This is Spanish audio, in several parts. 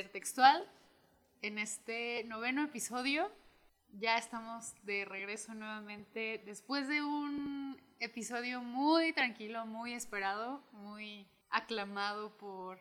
Intertextual. En este noveno episodio ya estamos de regreso nuevamente después de un episodio muy tranquilo, muy esperado, muy aclamado por...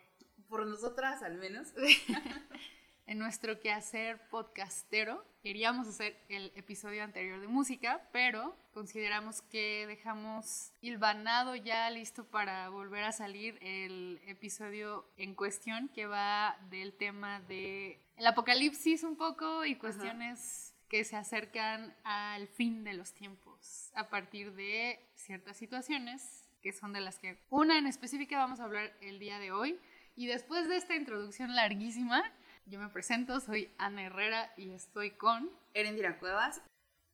Por nosotras al menos. en nuestro quehacer podcastero. Queríamos hacer el episodio anterior de música, pero consideramos que dejamos hilvanado ya listo para volver a salir el episodio en cuestión que va del tema de el apocalipsis un poco y cuestiones que se acercan al fin de los tiempos a partir de ciertas situaciones que son de las que una en específica vamos a hablar el día de hoy. Y después de esta introducción larguísima, yo me presento, soy Ana Herrera y estoy con Erendira Cuevas.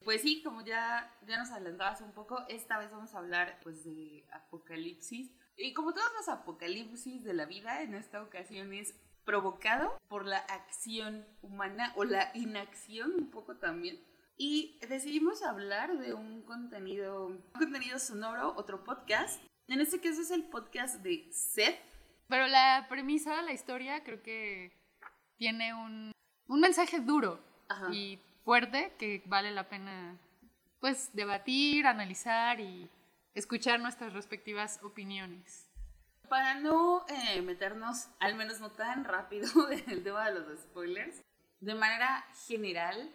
Pues sí, como ya, ya nos adelantabas un poco, esta vez vamos a hablar pues de apocalipsis. Y como todos los apocalipsis de la vida, en esta ocasión es provocado por la acción humana o la inacción un poco también. Y decidimos hablar de un contenido, un contenido sonoro, otro podcast. En este caso es el podcast de Seth. Pero la premisa, la historia, creo que tiene un, un mensaje duro y fuerte que vale la pena pues debatir, analizar y escuchar nuestras respectivas opiniones. Para no eh, meternos, al menos no tan rápido, en el tema de los spoilers, de manera general,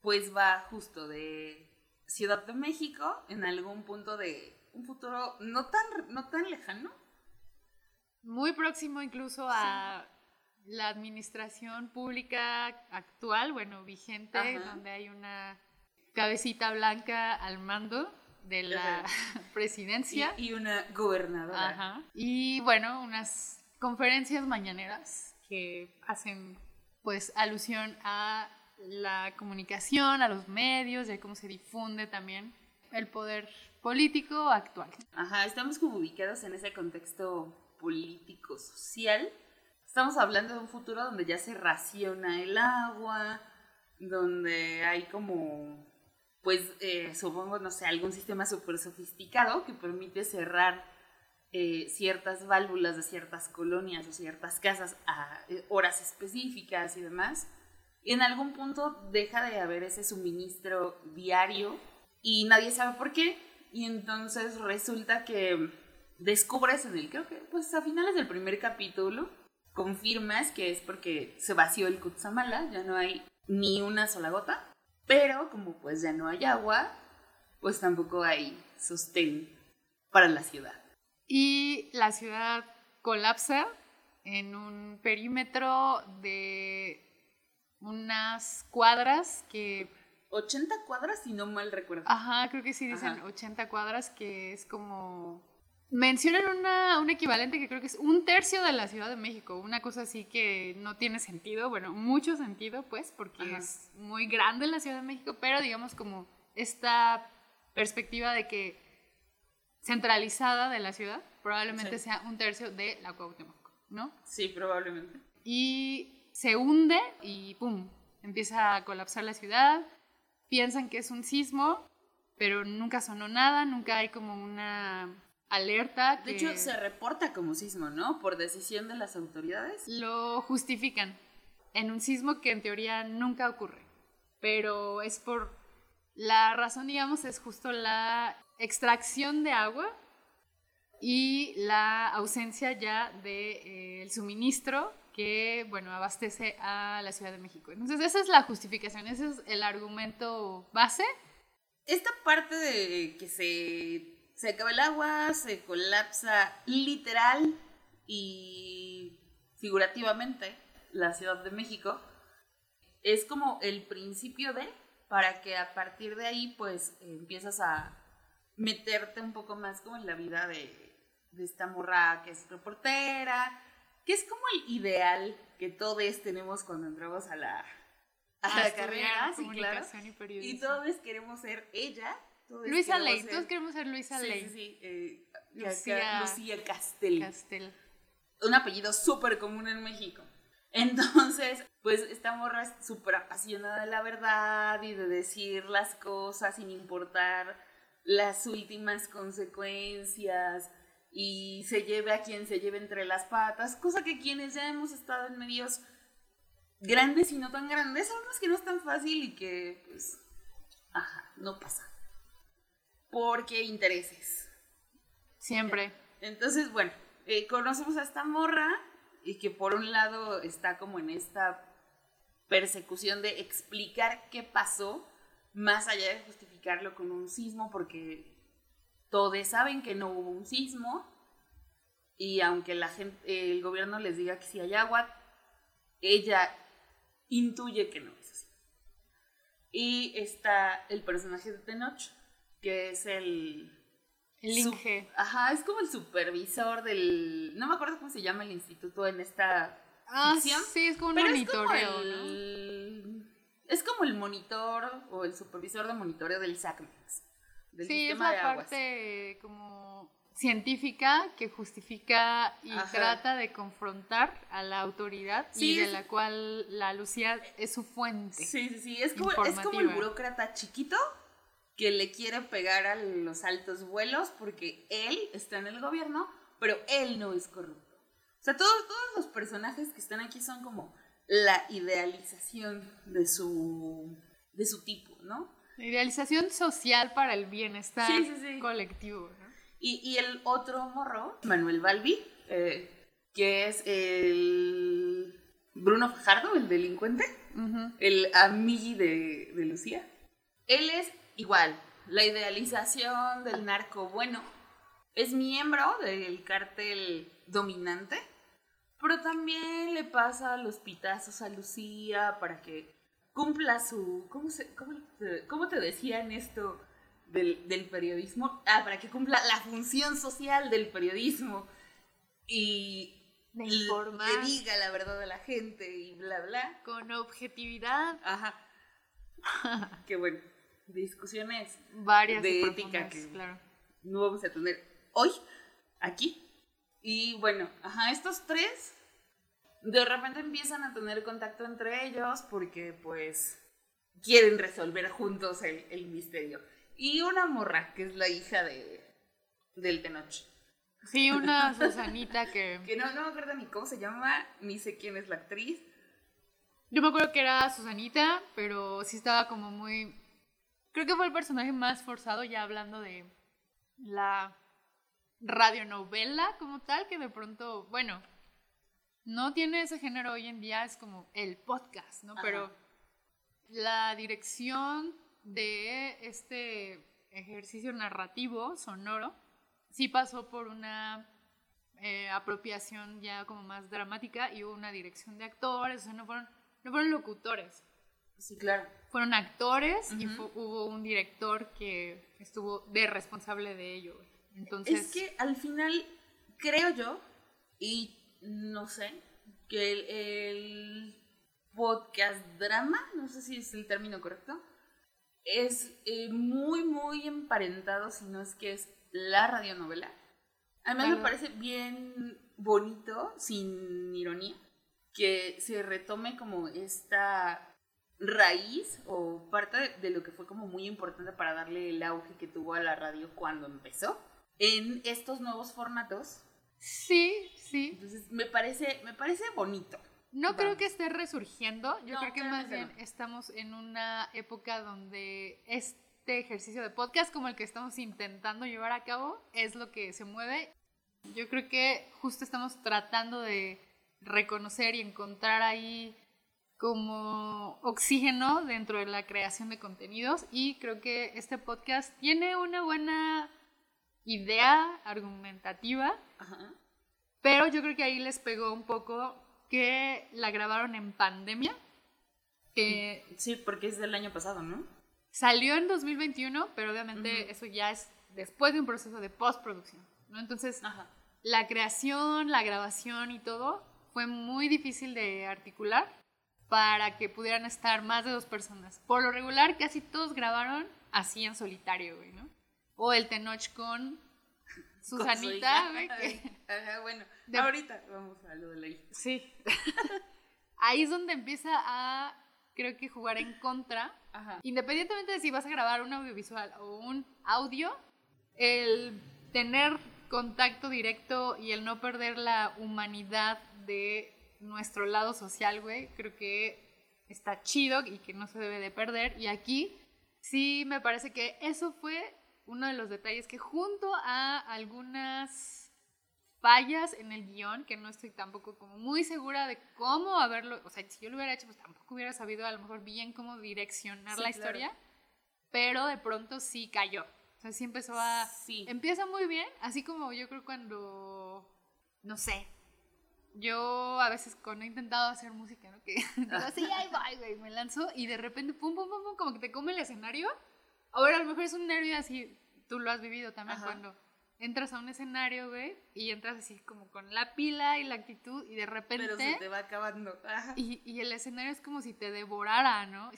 pues va justo de Ciudad de México en algún punto de un futuro no tan, no tan lejano. Muy próximo incluso a la administración pública actual, bueno, vigente, donde hay una cabecita blanca al mando de la presidencia. Y, una gobernadora. Y bueno, unas conferencias mañaneras que hacen pues alusión a la comunicación, a los medios, y a cómo se difunde también el poder político actual. Ajá, estamos como ubicados en ese contexto político social Estamos hablando de un futuro donde ya se raciona el agua, donde hay como, pues eh, supongo, no sé, algún sistema súper sofisticado que permite cerrar eh, ciertas válvulas de ciertas colonias o ciertas casas a eh, horas específicas y demás. Y en algún punto deja de haber ese suministro diario y nadie sabe por qué. Y entonces resulta que descubres en el, creo que, pues a finales del primer capítulo, confirmas que es porque se vació el Kutsamala, ya no hay ni una sola gota, pero como pues ya no hay agua, pues tampoco hay sostén para la ciudad. Y la ciudad colapsa en un perímetro de unas cuadras que... 80 cuadras, si no mal recuerdo. Ajá, creo que sí dicen 80 cuadras, que es como mencionan una, un equivalente que creo que es un tercio de la Ciudad de México, una cosa así que no tiene sentido, bueno, mucho sentido pues, porque es muy grande la Ciudad de México, pero digamos como esta perspectiva de que centralizada de la ciudad probablemente sea un tercio de la Cuauhtémoc, ¿no? Sí, probablemente. Y se hunde y ¡pum! Empieza a colapsar la ciudad, piensan que es un sismo, pero nunca sonó nada, nunca hay como una alerta. De hecho, se reporta como sismo, ¿no? Por decisión de las autoridades. Lo justifican en un sismo que en teoría nunca ocurre, pero es por la razón, digamos, es justo la extracción de agua y la ausencia ya del de, eh, suministro que, bueno, abastece a la Ciudad de México. Entonces, esa es la justificación, ese es el argumento base. Esta parte de que se se acaba el agua, se colapsa literal y figurativamente la Ciudad de México, es como el principio de, para que a partir de ahí pues empiezas a meterte un poco más como en la vida de, de esta morra que es reportera, que es como el ideal que todos tenemos cuando entramos a la, a la carrera, sí, claro. Y, y todos queremos ser ella Luisa Ley, todos queremos ser Luisa Ley. Sí, sí, eh, Lucía, Lucía Castel. Castel. Un apellido súper común en México. Entonces, pues esta morra es súper apasionada de la verdad y de decir las cosas sin importar las últimas consecuencias y se lleve a quien se lleve entre las patas, cosa que quienes ya hemos estado en medios grandes y no tan grandes, sabemos que no es tan fácil y que, pues, ajá, no pasa. Porque intereses. Siempre. Entonces, bueno, eh, conocemos a esta morra y que por un lado está como en esta persecución de explicar qué pasó, más allá de justificarlo con un sismo, porque todos saben que no hubo un sismo y aunque la gente, el gobierno les diga que sí hay agua, ella intuye que no es así. Y está el personaje de Tenoch, que es el... El Inge. Ajá, es como el supervisor del... No me acuerdo cómo se llama el instituto en esta ah, Sí, es como un monitoreo, es como el, Es como el monitor o el supervisor de monitoreo del SACMEX. Del sí, sistema es la parte como científica que justifica y trata de confrontar a la autoridad y de la cual la Lucía es su fuente. Sí, sí, sí, es como, es como el burócrata chiquito que le quiere pegar a los altos vuelos porque él está en el gobierno, pero él no es corrupto. O sea, todos, todos los personajes que están aquí son como la idealización de su, de su tipo, ¿no? La idealización social para el bienestar colectivo, ¿no? Y, el otro morro, Manuel Balbi, eh, que es el Bruno Fajardo, el delincuente, el amigui de, de Lucía. Él es igual, la idealización del narco bueno. Es miembro del cártel dominante, pero también le pasa los pitazos a Lucía para que cumpla su... ¿Cómo, se, cómo, cómo te decían esto? del, periodismo, ah, para que cumpla la función social del periodismo y de informar. le diga la verdad a la gente y bla, bla. Con objetividad. Ajá. Qué bueno. Discusiones Varias de ética que claro. no vamos a tener hoy, aquí. Y bueno, ajá, estos tres de repente empiezan a tener contacto entre ellos porque pues quieren resolver juntos el, el misterio. Y una morra, que es la hija de, del Tenoch. Sí, una Susanita que... que no, no me acuerdo ni cómo se llama, ni sé quién es la actriz. Yo me acuerdo que era Susanita, pero sí estaba como muy... Creo que fue el personaje más forzado, ya hablando de la radionovela como tal, que de pronto, bueno, no tiene ese género hoy en día, es como el podcast, ¿no? Pero la dirección de este ejercicio narrativo sonoro sí pasó por una eh, apropiación ya como más dramática y hubo una dirección de actores, o sea, no fueron, no fueron locutores. Sí, claro. Fueron actores y hubo un director que estuvo de responsable de ello. Entonces, es que al final creo yo, y no sé, que el, el podcast drama, no sé si es el término correcto, es eh, muy, muy emparentado, si no es que es la radionovela. Además me parece bien bonito, sin ironía, que se retome como esta raíz o parte de, lo que fue como muy importante para darle el auge que tuvo a la radio cuando empezó en estos nuevos formatos. Sí, sí. Entonces me parece, me parece bonito. No creo que esté resurgiendo, yo creo que más bien estamos en una época donde este ejercicio de podcast como el que estamos intentando llevar a cabo es lo que se mueve. Yo creo que justo estamos tratando de reconocer y encontrar ahí como oxígeno dentro de la creación de contenidos y creo que este podcast tiene una buena idea argumentativa, pero yo creo que ahí les pegó un poco que la grabaron en pandemia. Que sí, porque es del año pasado, ¿no? Salió en 2021, pero obviamente eso ya es después de un proceso de postproducción, ¿no? Entonces, la creación, la grabación y todo fue muy difícil de articular para que pudieran estar más de dos personas. Por lo regular, casi todos grabaron así en solitario, güey, ¿no? O el Tenoch con Susanita, güey. Ajá, bueno, ahorita vamos a lo de la hija. Sí. Ahí es donde empieza a, creo que, jugar en contra. Ajá. Independientemente de si vas a grabar un audiovisual o un audio, el tener contacto directo y el no perder la humanidad de nuestro lado social, güey, creo que está chido y que no se debe de perder. Y aquí sí me parece que eso fue uno de los detalles que junto a algunas fallas en el guion, que no estoy tampoco como muy segura de cómo haberlo, o sea, si yo lo hubiera hecho, pues tampoco hubiera sabido a lo mejor bien cómo direccionar la historia, pero de pronto sí cayó. O sea, sí empezó a... Sí. Empieza muy bien, así como yo creo cuando, no sé, yo a veces cuando he intentado hacer música, ¿no? Que digo, sí, ahí va, güey, me lanzo y de repente, pum, pum, pum, pum, como que te come el escenario. Ahora a lo mejor es un nervio así, tú lo has vivido también Ajá. cuando entras a un escenario, güey, y entras así como con la pila y la actitud y de repente... Pero se te va acabando. Y, y el escenario es como si te devorara, ¿no?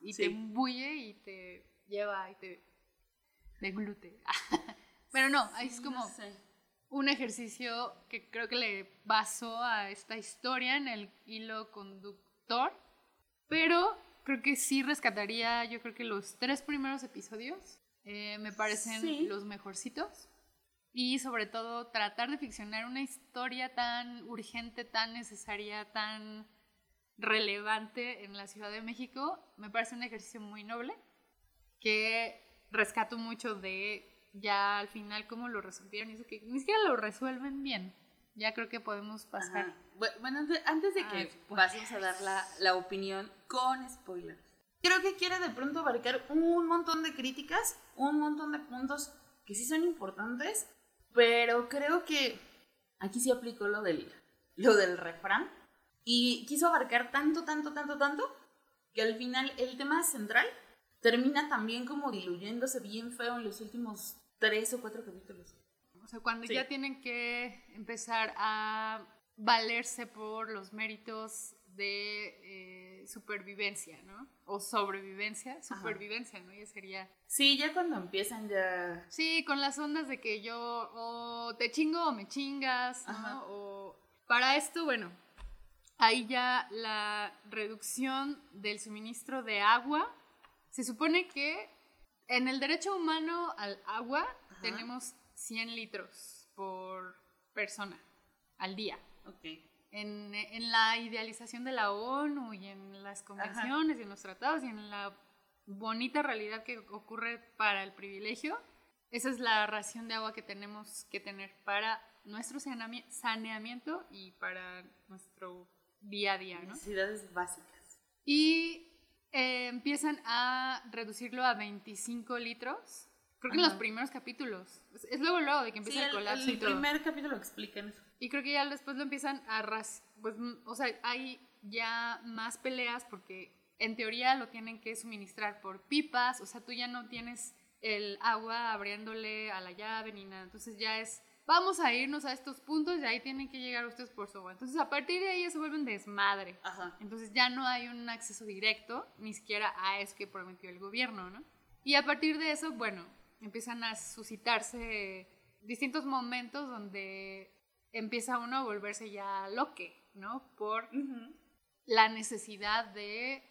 Y Sí. te embulle y te lleva y te deglute. Pero no, ahí es Sí, como no sé. Un ejercicio que creo que le basó a esta historia en el hilo conductor. Pero creo que sí rescataría, yo creo que los tres primeros episodios eh, me parecen Sí. los mejorcitos. Y sobre todo tratar de ficcionar una historia tan urgente, tan necesaria, tan relevante en la Ciudad de México, me parece un ejercicio muy noble que rescato mucho de ya al final cómo lo resolvieron y eso que ni siquiera lo resuelven bien. Ya creo que podemos pasar. Ajá. Bu- Bueno, antes- de que Ay, pasemos a dar la, la opinión con spoilers. Creo que quiere de pronto abarcar un montón de críticas, un montón de puntos que sí son importantes, pero creo que aquí sí aplicó lo del, lo del refrán y quiso abarcar tanto, tanto, tanto, tanto, que al final el tema central termina también como diluyéndose bien feo en los últimos tres o cuatro capítulos. O sea, cuando Sí. ya tienen que empezar a valerse por los méritos de eh, supervivencia, ¿no? O sobrevivencia, supervivencia, ¿no? Ya sería... Sí, ya cuando empiezan ya... Sí, con las ondas de que yo o te chingo o me chingas, ¿no? Ajá. O para esto, bueno, ahí ya la reducción del suministro de agua, se supone que en el derecho humano al agua Ajá. tenemos 100 litros por persona al día. Ok. En, en la idealización de la ONU y en las convenciones y en los tratados y en la bonita realidad que ocurre para el privilegio, esa es la ración de agua que tenemos que tener para nuestro saneami- saneamiento y para nuestro día a día, ¿no? Necesidades básicas. Y eh, empiezan a reducirlo a 25 litros. Creo que en Ajá. los primeros capítulos. Es, es luego, luego de que empieza Sí, el el, colapso el y todo. primer capítulo explican eso. Y creo que ya después lo empiezan a ras... Pues, o sea, hay ya más peleas porque en teoría lo tienen que suministrar por pipas, o sea, tú ya no tienes el agua abriéndole a la llave ni nada. Entonces ya es, vamos a irnos a estos puntos y ahí tienen que llegar ustedes por su agua. Entonces a partir de ahí ya se vuelve un desmadre. Ajá. Entonces ya no hay un acceso directo, ni siquiera a eso que prometió el gobierno, ¿no? Y a partir de eso, bueno, empiezan a suscitarse distintos momentos donde empieza uno a volverse ya loque, ¿no? Por la necesidad de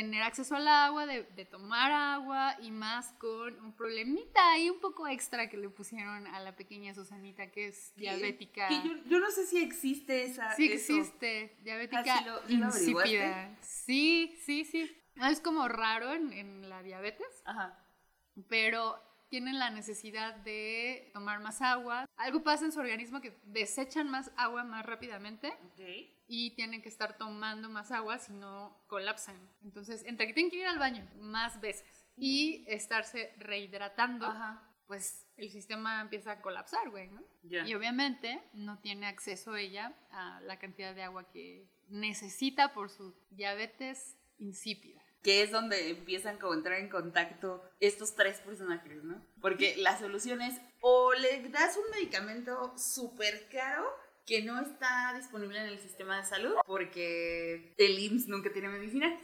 tener acceso al agua, de, de tomar agua y más con un problemita ahí un poco extra que le pusieron a la pequeña Susanita que es diabética. Que yo, yo no sé si existe esa. Sí eso. existe, diabética Ah, ¿sí lo- insípida. Sí, sí, sí. Ah, Es como raro en, en la diabetes, Ajá. pero tienen la necesidad de tomar más agua. Algo pasa en su organismo que desechan más agua más rápidamente Ok. Y tienen que estar tomando más agua si no colapsan. Entonces, entre que tienen que ir al baño más veces y estarse rehidratando, Ajá. pues el sistema empieza a colapsar, güey, ¿no? Y obviamente no tiene acceso ella a la cantidad de agua que necesita por su diabetes insípida. Que es donde empiezan como a entrar en contacto estos tres personajes, ¿no? Porque la solución es o le das un medicamento súper caro que no está disponible en el sistema de salud porque el IMSS nunca tiene medicinas.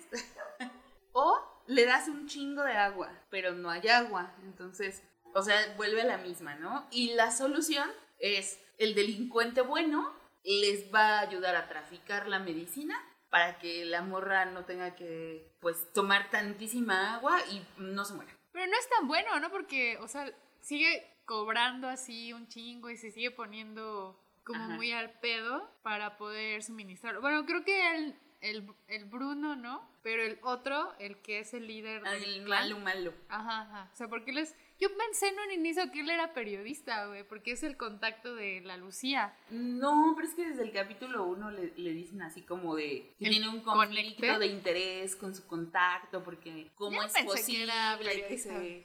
o le das un chingo de agua, pero no hay agua. Entonces, o sea, vuelve a la misma, ¿no? Y la solución es el delincuente bueno les va a ayudar a traficar la medicina para que la morra no tenga que, pues, tomar tantísima agua y no se muera. Pero no es tan bueno, ¿no? Porque, o sea, sigue cobrando así un chingo y se sigue poniendo como Ajá. muy al pedo para poder suministrar. Bueno, creo que el, el, el Bruno, ¿no? Pero el otro, el que es el líder Ah, del El clan. malo, malo. Ajá, ajá. O sea, porque él es... Yo pensé en un inicio que él era periodista, güey, porque es el contacto de la Lucía. No, pero es que desde el capítulo 1 le, le dicen así como de que ¿El tiene un conflicto conecte? de interés con su contacto, porque cómo Yo es que posible que periodista. se,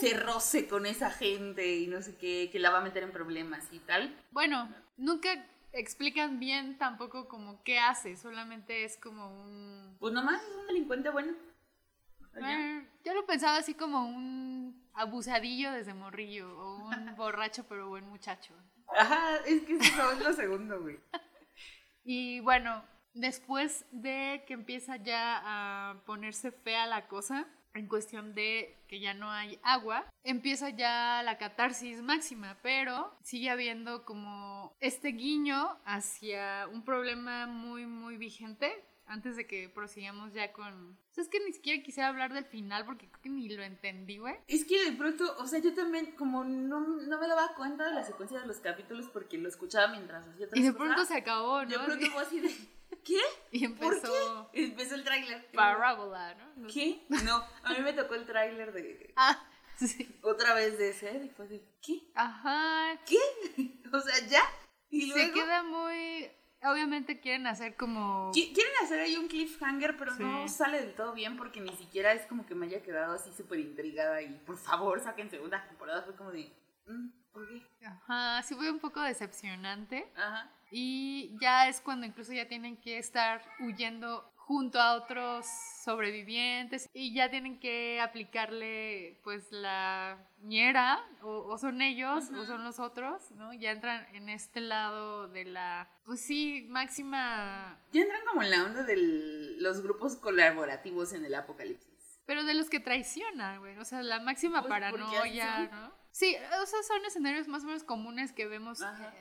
se roce con esa gente y no sé qué, que la va a meter en problemas y tal. Bueno, nunca explican bien tampoco como qué hace, solamente es como un... Pues nomás es un delincuente bueno. Eh, yo lo pensaba así como un abusadillo desde morrillo o un borracho pero buen muchacho. Ajá, es que eso es lo segundo, güey. Y bueno, después de que empieza ya a ponerse fea la cosa, en cuestión de que ya no hay agua, empieza ya la catarsis máxima, pero sigue habiendo como este guiño hacia un problema muy, muy vigente. Antes de que prosigamos ya con... O sea, es que ni siquiera quisiera hablar del final porque creo que ni lo entendí, güey. Es que de pronto, o sea, yo también como no, no me daba cuenta de la secuencia de los capítulos porque lo escuchaba mientras hacía Y de pronto se acabó, ¿no? De pronto fue así de, ¿qué? Y ¿Por empezó qué? Empezó el tráiler. Parábola, ¿no? ¿Qué? No, a mí me tocó el tráiler de Ah, sí. otra vez de y fue de, ¿qué? Ajá. ¿Qué? O sea, ¿ya? Y Se luego queda muy... Obviamente quieren hacer como... qui- quieren hacer ahí un cliffhanger, pero no sale del todo bien porque ni siquiera es como que me haya quedado así súper intrigada y por favor saquen segunda temporada. Fue como de, "Mm, ¿por qué? Ajá, sí fue un poco decepcionante. Ajá. Y ya es cuando incluso ya tienen que estar huyendo junto a otros sobrevivientes y ya tienen que aplicarle pues la ñera o, o son ellos o son los otros, ¿no? Ya entran en este lado de la, pues sí, máxima, Ya entran como en la onda de los grupos colaborativos en el apocalipsis. pero de los que traicionan, güey, o sea, la máxima Pues, paranoia. ¿no? Sí, o sea, son escenarios más o menos comunes que vemos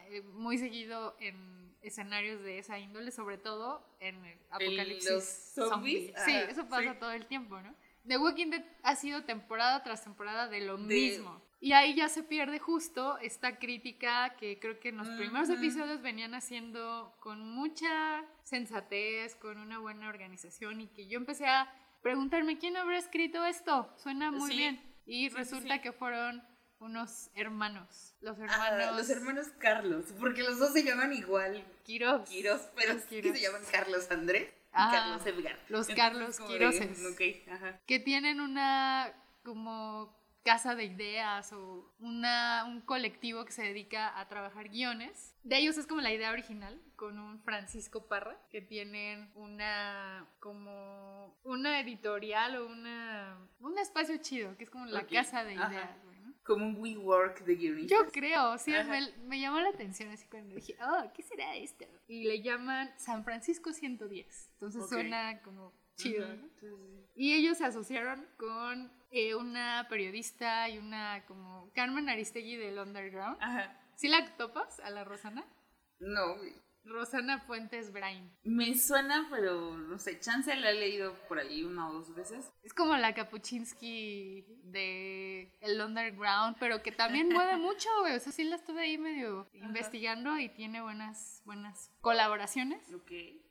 eh, muy seguido en escenarios de esa índole, sobre todo en el apocalipsis los zombie. zombies, Sí, eso pasa sí. todo el tiempo, ¿no? The Walking Dead ha sido temporada tras temporada de lo De- mismo. Y ahí ya se pierde justo esta crítica que creo que en los primeros episodios venían haciendo con mucha sensatez, con una buena organización y que yo empecé a preguntarme quién habrá escrito esto. Suena muy Sí. bien. Y Sí, resulta que fueron unos hermanos. Los Ah, hermanos los hermanos Carlos, porque los dos se llaman igual Quiroz. Quiros, pero sí Quiroz. se llaman Carlos Andrés y Ah, Carlos Edgar. los Entonces, Carlos como de, Quiroses. ok, ajá. que tienen una como casa de ideas o una, un colectivo que se dedica a trabajar guiones. De ellos es como la idea original, con un Francisco Parra, que tienen una como una editorial o una un espacio chido, que es como la casa de ideas. Como un WeWork de guionistas. Yo creo, sí, me, me llamó la atención así cuando dije, oh, ¿qué será esto? Y le llaman San Francisco 110. Entonces suena como chido. Y ellos se asociaron con eh, una periodista y una como Carmen Aristegui del Underground. Ajá. ¿Sí la topas a la Rosana? No. Rosana Fuentes Brain. Me suena, pero no sé, chance la he leído por ahí una o dos veces. Es como la Kapuchinsky de el Underground, pero que también mueve mucho, güey. O sea, sí la estuve ahí medio investigando y tiene buenas, buenas colaboraciones.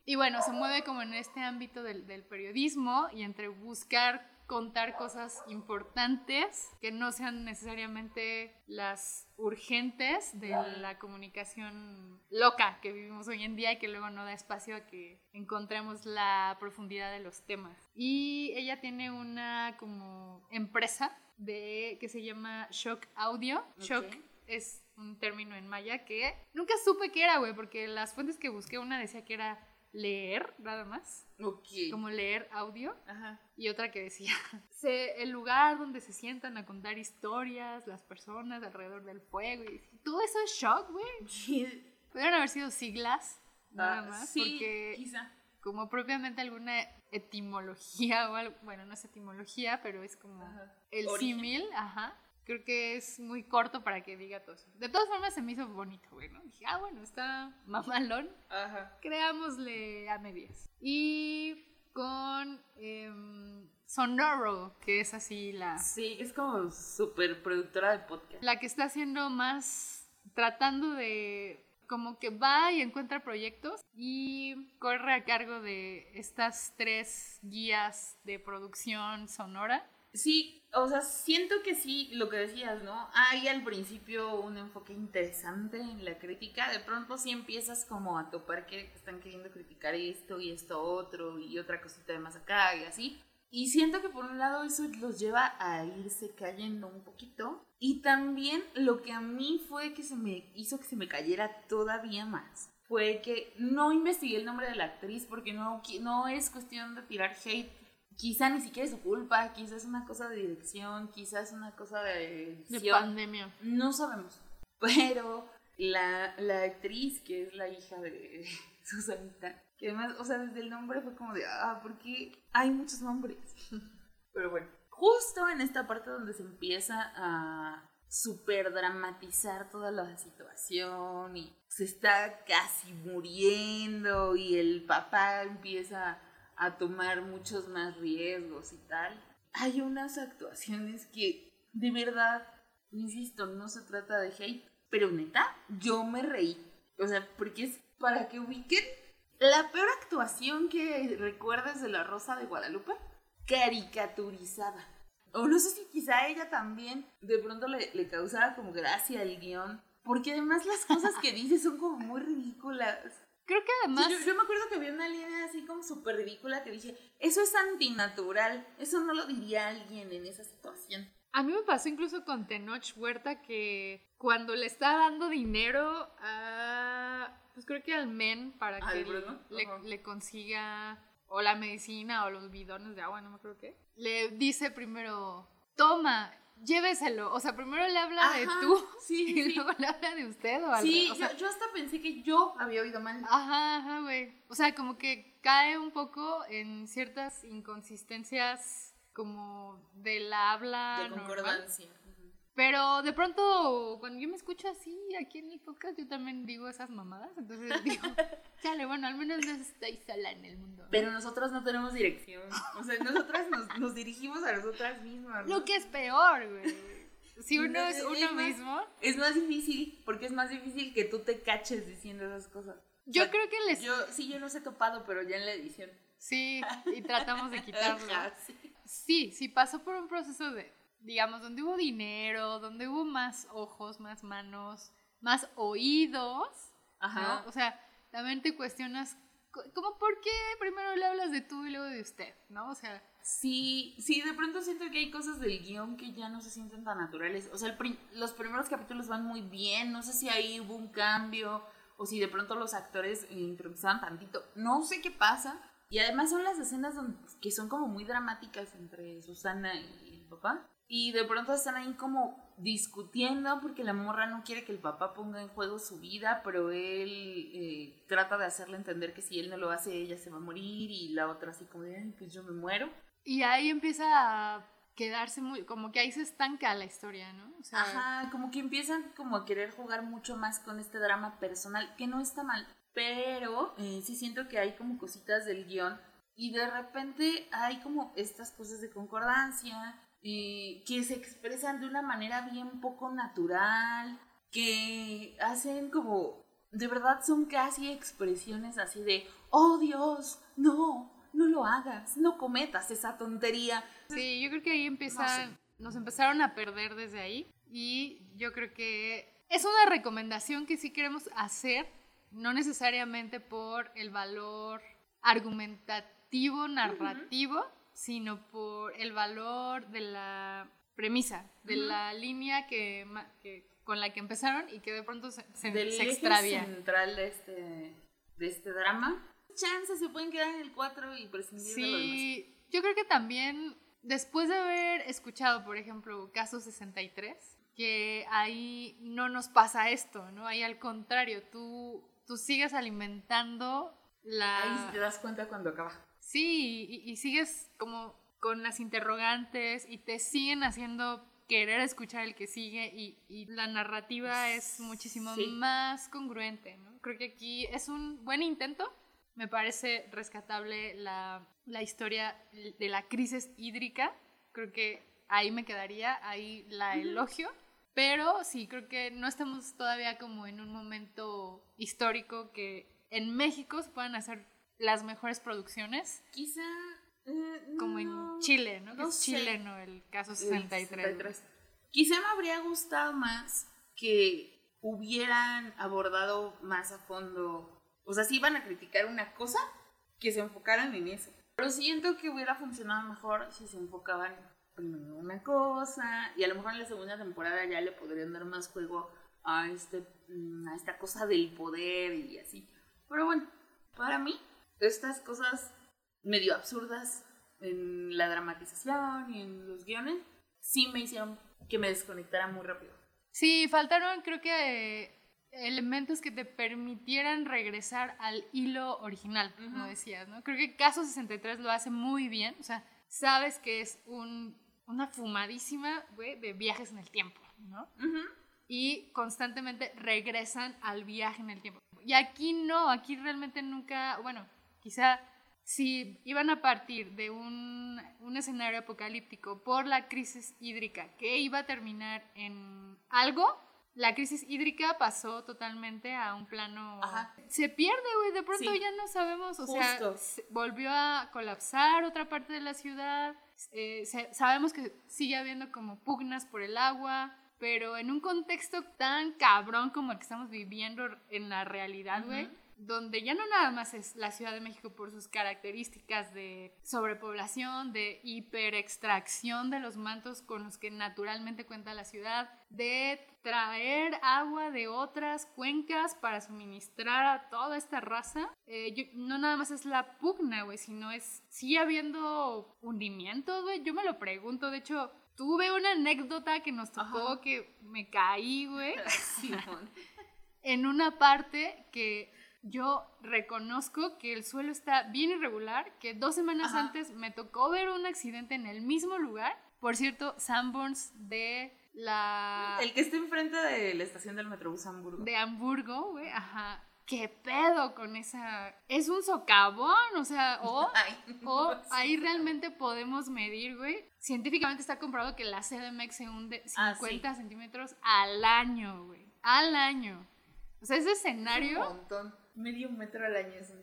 Y bueno, se mueve como en este ámbito del, del periodismo y entre buscar contar cosas importantes que no sean necesariamente las urgentes de la comunicación loca que vivimos hoy en día y que luego no da espacio a que encontremos la profundidad de los temas. Y ella tiene una como empresa de que se llama Shock Audio. Ok. Shock es un término en maya que nunca supe qué era, güey, porque las fuentes que busqué, una decía que era leer, nada más, Ok. como leer audio, Ajá. y otra que decía, el lugar donde se sientan a contar historias, las personas alrededor del fuego, y todo eso es shock, güey. Pudieron haber sido siglas, nada Ah, más, sí, porque quizá. como propiamente alguna etimología o algo, bueno, no es etimología, pero es como Ajá. el símil, ajá. Creo que es muy corto para que diga todo eso. De todas formas se me hizo bonito, güey, ¿no? Dije, ah, bueno, está mamalón. Ajá. Creámosle a medias. Y con em, Sonoro, que es así la... Sí, es como súper productora de podcast. La que está haciendo más, tratando de como que va y encuentra proyectos y corre a cargo de estas tres guías de producción sonora. Sí, o sea, siento que sí, lo que decías, ¿no? Hay al principio un enfoque interesante en la crítica, de pronto sí empiezas como a topar que están queriendo criticar esto y esto otro y otra cosita de más acá y así. Y siento que por un lado eso los lleva a irse cayendo un poquito. Y también lo que a mí fue que se me hizo que se me cayera todavía más fue que no investigué el nombre de la actriz porque no, no es cuestión de tirar hate. Quizá ni siquiera es su culpa, quizás es una cosa de dirección, quizás es una cosa de De pandemia. No sabemos. Pero la, la actriz, que es la hija de Susanita, que además, o sea, desde el nombre fue como de, ah, porque hay muchos nombres. Pero bueno, justo en esta parte donde se empieza a super dramatizar toda la situación y se está casi muriendo y el papá empieza a tomar muchos más riesgos y tal. Hay unas actuaciones que de verdad, insisto, no se trata de hate, pero neta, yo me reí. O sea, porque es para que ubiquen la peor actuación que recuerdas de La Rosa de Guadalupe, caricaturizada. O no sé si quizá ella también de pronto le, le causaba como gracia al guion. Porque además las cosas que dice son como muy ridículas. Creo que además... Sí, yo, yo, me acuerdo que había una línea así como súper ridícula que dije, eso es antinatural, eso no lo diría alguien en esa situación. A mí me pasó incluso con Tenoch Huerta que cuando le está dando dinero a pues creo que al men para que le, le, consiga o la medicina o los bidones de agua, no me acuerdo qué. Le dice primero, toma, lléveselo. O sea, primero le habla de tú sí, y luego le habla de usted o algo. Sí, o sea, yo, yo, hasta pensé que yo había oído mal. Ajá, ajá, güey. O sea, como que cae un poco en ciertas inconsistencias como de la habla de concordancia. Normal. Pero de pronto, cuando yo me escucho así aquí en el podcast, yo también digo esas mamadas. Entonces digo, chale, bueno, al menos no estoy sola en el mundo. Pero nosotros no tenemos dirección. O sea, nosotras nos, nos dirigimos a nosotras mismas. ¿no? Lo que es peor, güey. Si uno es, es uno es más, mismo. Es más difícil, porque es más difícil que tú te caches diciendo esas cosas. Yo o sea, creo que les. Yo, sí, yo los he topado, pero ya en la edición. Sí, y tratamos de quitarlo. sí. sí, sí, pasó por un proceso de digamos, donde hubo dinero, donde hubo más ojos, más manos, más oídos, Ajá. ¿no? O sea, también te cuestionas, ¿cómo por qué primero le hablas de tú y luego de usted, ¿no? O sea... Sí, sí, de pronto siento que hay cosas del guion que ya no se sienten tan naturales. O sea, el prim los primeros capítulos van muy bien, no sé si ahí hubo un cambio o si de pronto los actores improvisaban tantito, no sé qué pasa. Y además son las escenas donde, que son como muy dramáticas entre Susana y el papá. Y de pronto están ahí como discutiendo porque la morra no quiere que el papá ponga en juego su vida, pero él eh, trata de hacerle entender que si él no lo hace, ella se va a morir y la otra así como de, Ay, pues yo me muero. Y ahí empieza a quedarse muy, como que ahí se estanca la historia, ¿no? O sea, Ajá, como que empiezan como a querer jugar mucho más con este drama personal, que no está mal, pero eh, sí siento que hay como cositas del guion y de repente hay como estas cosas de concordancia eh, que se expresan de una manera bien poco natural, que hacen como, de verdad son casi expresiones así de, oh Dios, no, no lo hagas, no cometas esa tontería. Sí, yo creo que ahí empieza, no sé. nos empezaron a perder desde ahí y yo creo que es una recomendación que sí queremos hacer, no necesariamente por el valor argumentativo, narrativo, uh -huh sino por el valor de la premisa, de uh -huh. la línea que, que, con la que empezaron y que de pronto se, se, Del se extravía. central de este, de este drama. Chances se pueden quedar en el 4 y prescindir sí, de lo demás. Yo creo que también, después de haber escuchado, por ejemplo, Caso 63, que ahí no nos pasa esto, ¿no? Ahí al contrario, tú, tú sigues alimentando la... Ahí te das cuenta cuando acaba. Sí, y, y, sigues como con las interrogantes y te siguen haciendo querer escuchar el que sigue y, y la narrativa es muchísimo sí. más congruente, ¿no? Creo que aquí es un buen intento, Me parece rescatable la, la historia de la crisis hídrica. Creo que ahí me quedaría, ahí la elogio. Pero sí, creo que no estamos todavía como en un momento histórico que en México se puedan hacer las mejores producciones. Quizá. Eh, como en Chile, ¿no? es chileno el caso 63. Quizá me habría gustado más que hubieran abordado más a fondo. O sea, si iban a criticar una cosa, que se enfocaran en eso. Pero siento que hubiera funcionado mejor si se enfocaban primero una cosa y a lo mejor en la segunda temporada ya le podrían dar más juego a, este, mm, a esta cosa del poder y así. Pero bueno, para mí, estas cosas medio absurdas en la dramatización y en los guiones sí me hicieron que me desconectara muy rápido. Sí, faltaron creo que eh, elementos que te permitieran regresar al hilo original, como decías, ¿no? Creo que Caso 63 lo hace muy bien, o sea, sabes que es un una fumadísima, güey, de viajes en el tiempo, ¿no? Y constantemente regresan al viaje en el tiempo. Y aquí no, aquí realmente nunca, bueno, quizá si iban a partir de un, un, escenario apocalíptico por la crisis hídrica que iba a terminar en algo, la crisis hídrica pasó totalmente a un plano... Se pierde, güey, de pronto ya no sabemos, o sea, volvió a colapsar otra parte de la ciudad, eh, sabemos que sigue habiendo como pugnas por el agua, pero en un contexto tan cabrón como el que estamos viviendo en la realidad, güey, donde ya no nada más es la Ciudad de México por sus características de sobrepoblación, de hiperextracción de los mantos con los que naturalmente cuenta la ciudad, de traer agua de otras cuencas para suministrar a toda esta raza. Eh, no nada más es la pugna, güey, sino es, sigue habiendo hundimientos, güey. Yo me lo pregunto, de hecho, tuve una anécdota que nos tocó que me caí, güey. en una parte que yo reconozco que el suelo está bien irregular, que dos semanas antes me tocó ver un accidente en el mismo lugar. Por cierto, Sanborns de la... El que está enfrente de la estación del Metrobús Hamburgo. De Hamburgo, güey, ajá. ¿Qué pedo con esa...? Es un socavón, o sea, o, o ahí realmente podemos medir, güey. Científicamente está comprobado que la CDMX se hunde 50 ah, centímetros al año, güey. Al año. O sea, ese escenario... un montón medio metro al año es un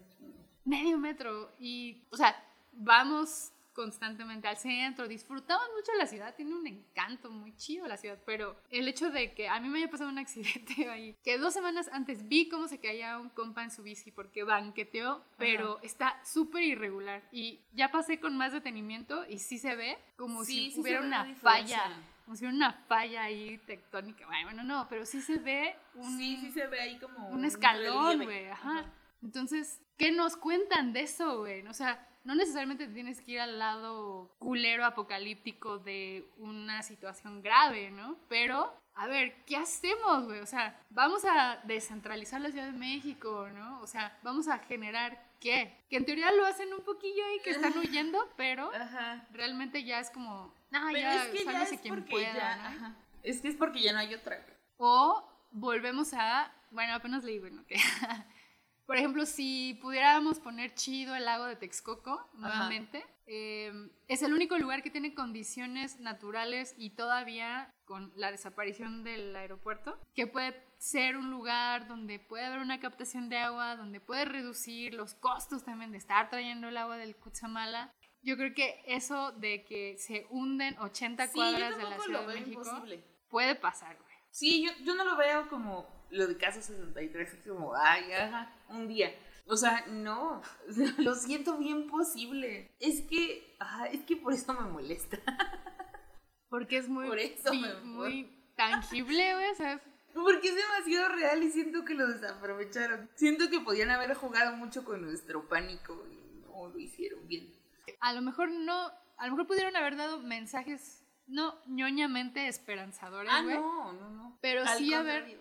Medio metro. Y, o sea, vamos constantemente al centro, disfrutamos mucho la ciudad, tiene un encanto muy chido la ciudad, pero el hecho de que a mí me haya pasado un accidente ahí, que dos semanas antes vi cómo se caía un compa en su bici porque banqueteó, pero está súper irregular. Y ya pasé con más detenimiento y sí se ve como si hubiera una falla como si hubiera una falla ahí tectónica. Bueno, no, pero sí se ve un... Sí, sí se ve ahí como... Un escalón, güey, ajá. Entonces, ¿qué nos cuentan de eso, güey? O sea, no necesariamente tienes que ir al lado culero apocalíptico de una situación grave, ¿no? Pero, a ver, ¿qué hacemos, güey? O sea, vamos a descentralizar la Ciudad de México, ¿no? O sea, vamos a generar qué? Que en teoría lo hacen un poquillo ahí, que están huyendo, pero realmente ya es como, no, ya, es que ya es quien pueda, Es que es porque ya no hay otra. O volvemos a, bueno, apenas leí, bueno, que... Por ejemplo, si pudiéramos poner chido el lago de Texcoco nuevamente, em, es el único lugar que tiene condiciones naturales y todavía con la desaparición del aeropuerto, que puede ser un lugar donde puede haber una captación de agua, donde puede reducir los costos también de estar trayendo el agua del Cutzamala. Yo creo que eso de que se hunden 80 cuadras de la Ciudad de México puede pasar, güey. Sí, yo, yo no lo veo como lo de Caso 63 es como, ay, ajá, un día. O sea, no, lo siento bien posible. Es que, es que por eso me molesta. Porque es muy, muy tangible, güey, ¿sabes? Porque es demasiado real y siento que lo desaprovecharon. Siento que podían haber jugado mucho con nuestro pánico y no lo hicieron bien. A lo mejor no, a lo mejor pudieron haber dado mensajes no ñoñamente esperanzadores, ah, no, no, no. Pero sí haber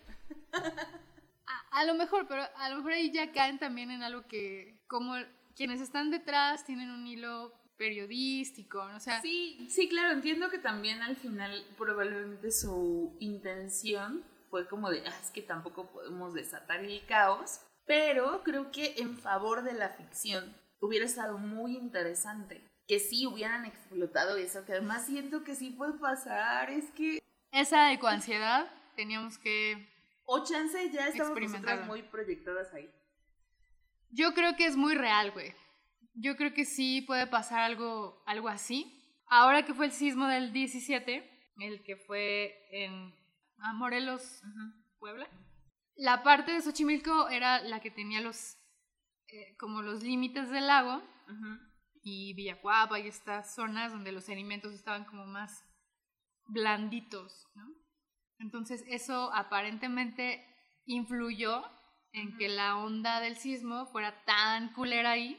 a, lo mejor, pero a lo mejor ahí ya caen también en algo que, como quienes están detrás tienen un hilo periodístico, ¿no? o sea... Sí, sí, claro, entiendo que también al final probablemente su intención fue como de, ah, es que tampoco podemos desatar el caos, Pero creo que en favor de la ficción hubiera estado muy interesante que sí hubieran explotado eso, que además siento que sí puede pasar, es que... Esa ecoansiedad teníamos que... O chance ya estamos nosotras muy proyectadas ahí. Yo creo que es muy real, güey. Yo creo que sí puede pasar algo, algo así. Ahora que fue el sismo del 17, el que fue en Morelos, Puebla, la parte de Xochimilco era la que tenía los, eh, como los límites del lago y Villacuapa y estas zonas donde los sedimentos estaban como más blanditos, ¿no? Entonces eso aparentemente influyó en que la onda del sismo fuera tan culera ahí,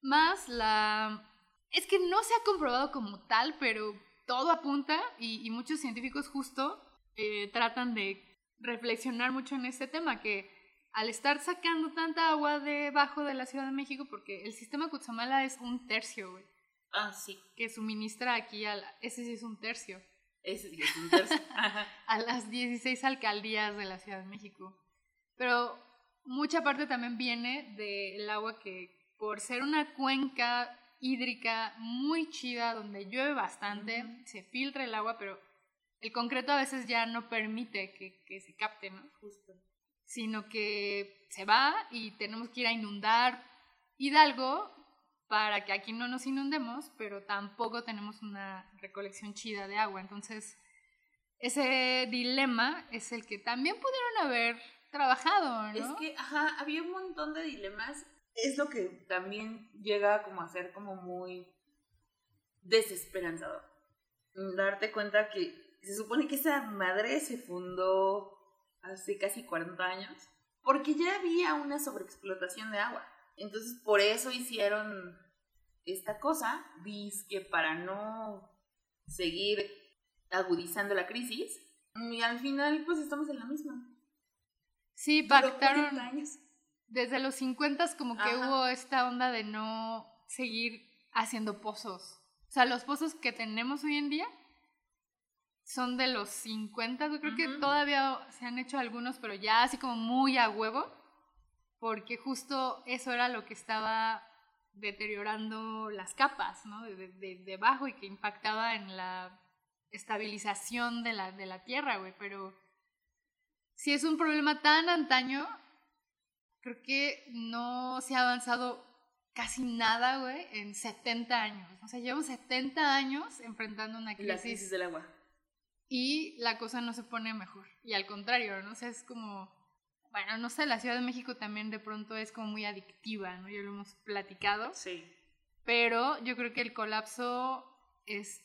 más la... Es que no se ha comprobado como tal, pero todo apunta y, muchos científicos justo eh, tratan de reflexionar mucho en este tema, que al estar sacando tanta agua debajo de la Ciudad de México, porque el sistema Cutzamala es un tercio, güey. Ah, sí. Que suministra aquí a ese sí es un tercio. Ese sí es un tercio. a las 16 alcaldías de la Ciudad de México. Pero mucha parte también viene del agua que, por ser una cuenca hídrica muy chida, donde llueve bastante, se filtra el agua, pero el concreto a veces ya no permite que, que se capte, ¿no? Justo. Sino que se va y tenemos que ir a inundar Hidalgo para que aquí no nos inundemos, pero tampoco tenemos una recolección chida de agua. Entonces, ese dilema es el que también pudieron haber trabajado, ¿no? Es que, ajá, había un montón de dilemas. Es lo que también llega como a ser como muy desesperanzador. Darte cuenta que se supone que esa madre se fundó hace casi 40 años porque ya había una sobreexplotación de agua. Entonces, por eso hicieron esta cosa, que para no seguir agudizando la crisis. Y al final, pues estamos en la misma. Sí, pactaron. Desde los 50 como que hubo esta onda de no seguir haciendo pozos. O sea, los pozos que tenemos hoy en día son de los 50. Yo creo que todavía se han hecho algunos, pero ya así como muy a huevo. Porque justo eso era lo que estaba deteriorando las capas, ¿no? De, de, debajo y que impactaba en la estabilización de la, de la tierra, güey. Pero si es un problema tan antaño, creo que no se ha avanzado casi nada, güey, en 70 años. O sea, llevamos 70 años enfrentando una crisis. La crisis del agua. Y la cosa no se pone mejor. Y al contrario, ¿no? O sea, es como... Bueno, no sé, la Ciudad de México también de pronto es como muy adictiva, ¿no? Ya lo hemos platicado. Sí. Pero yo creo que el colapso es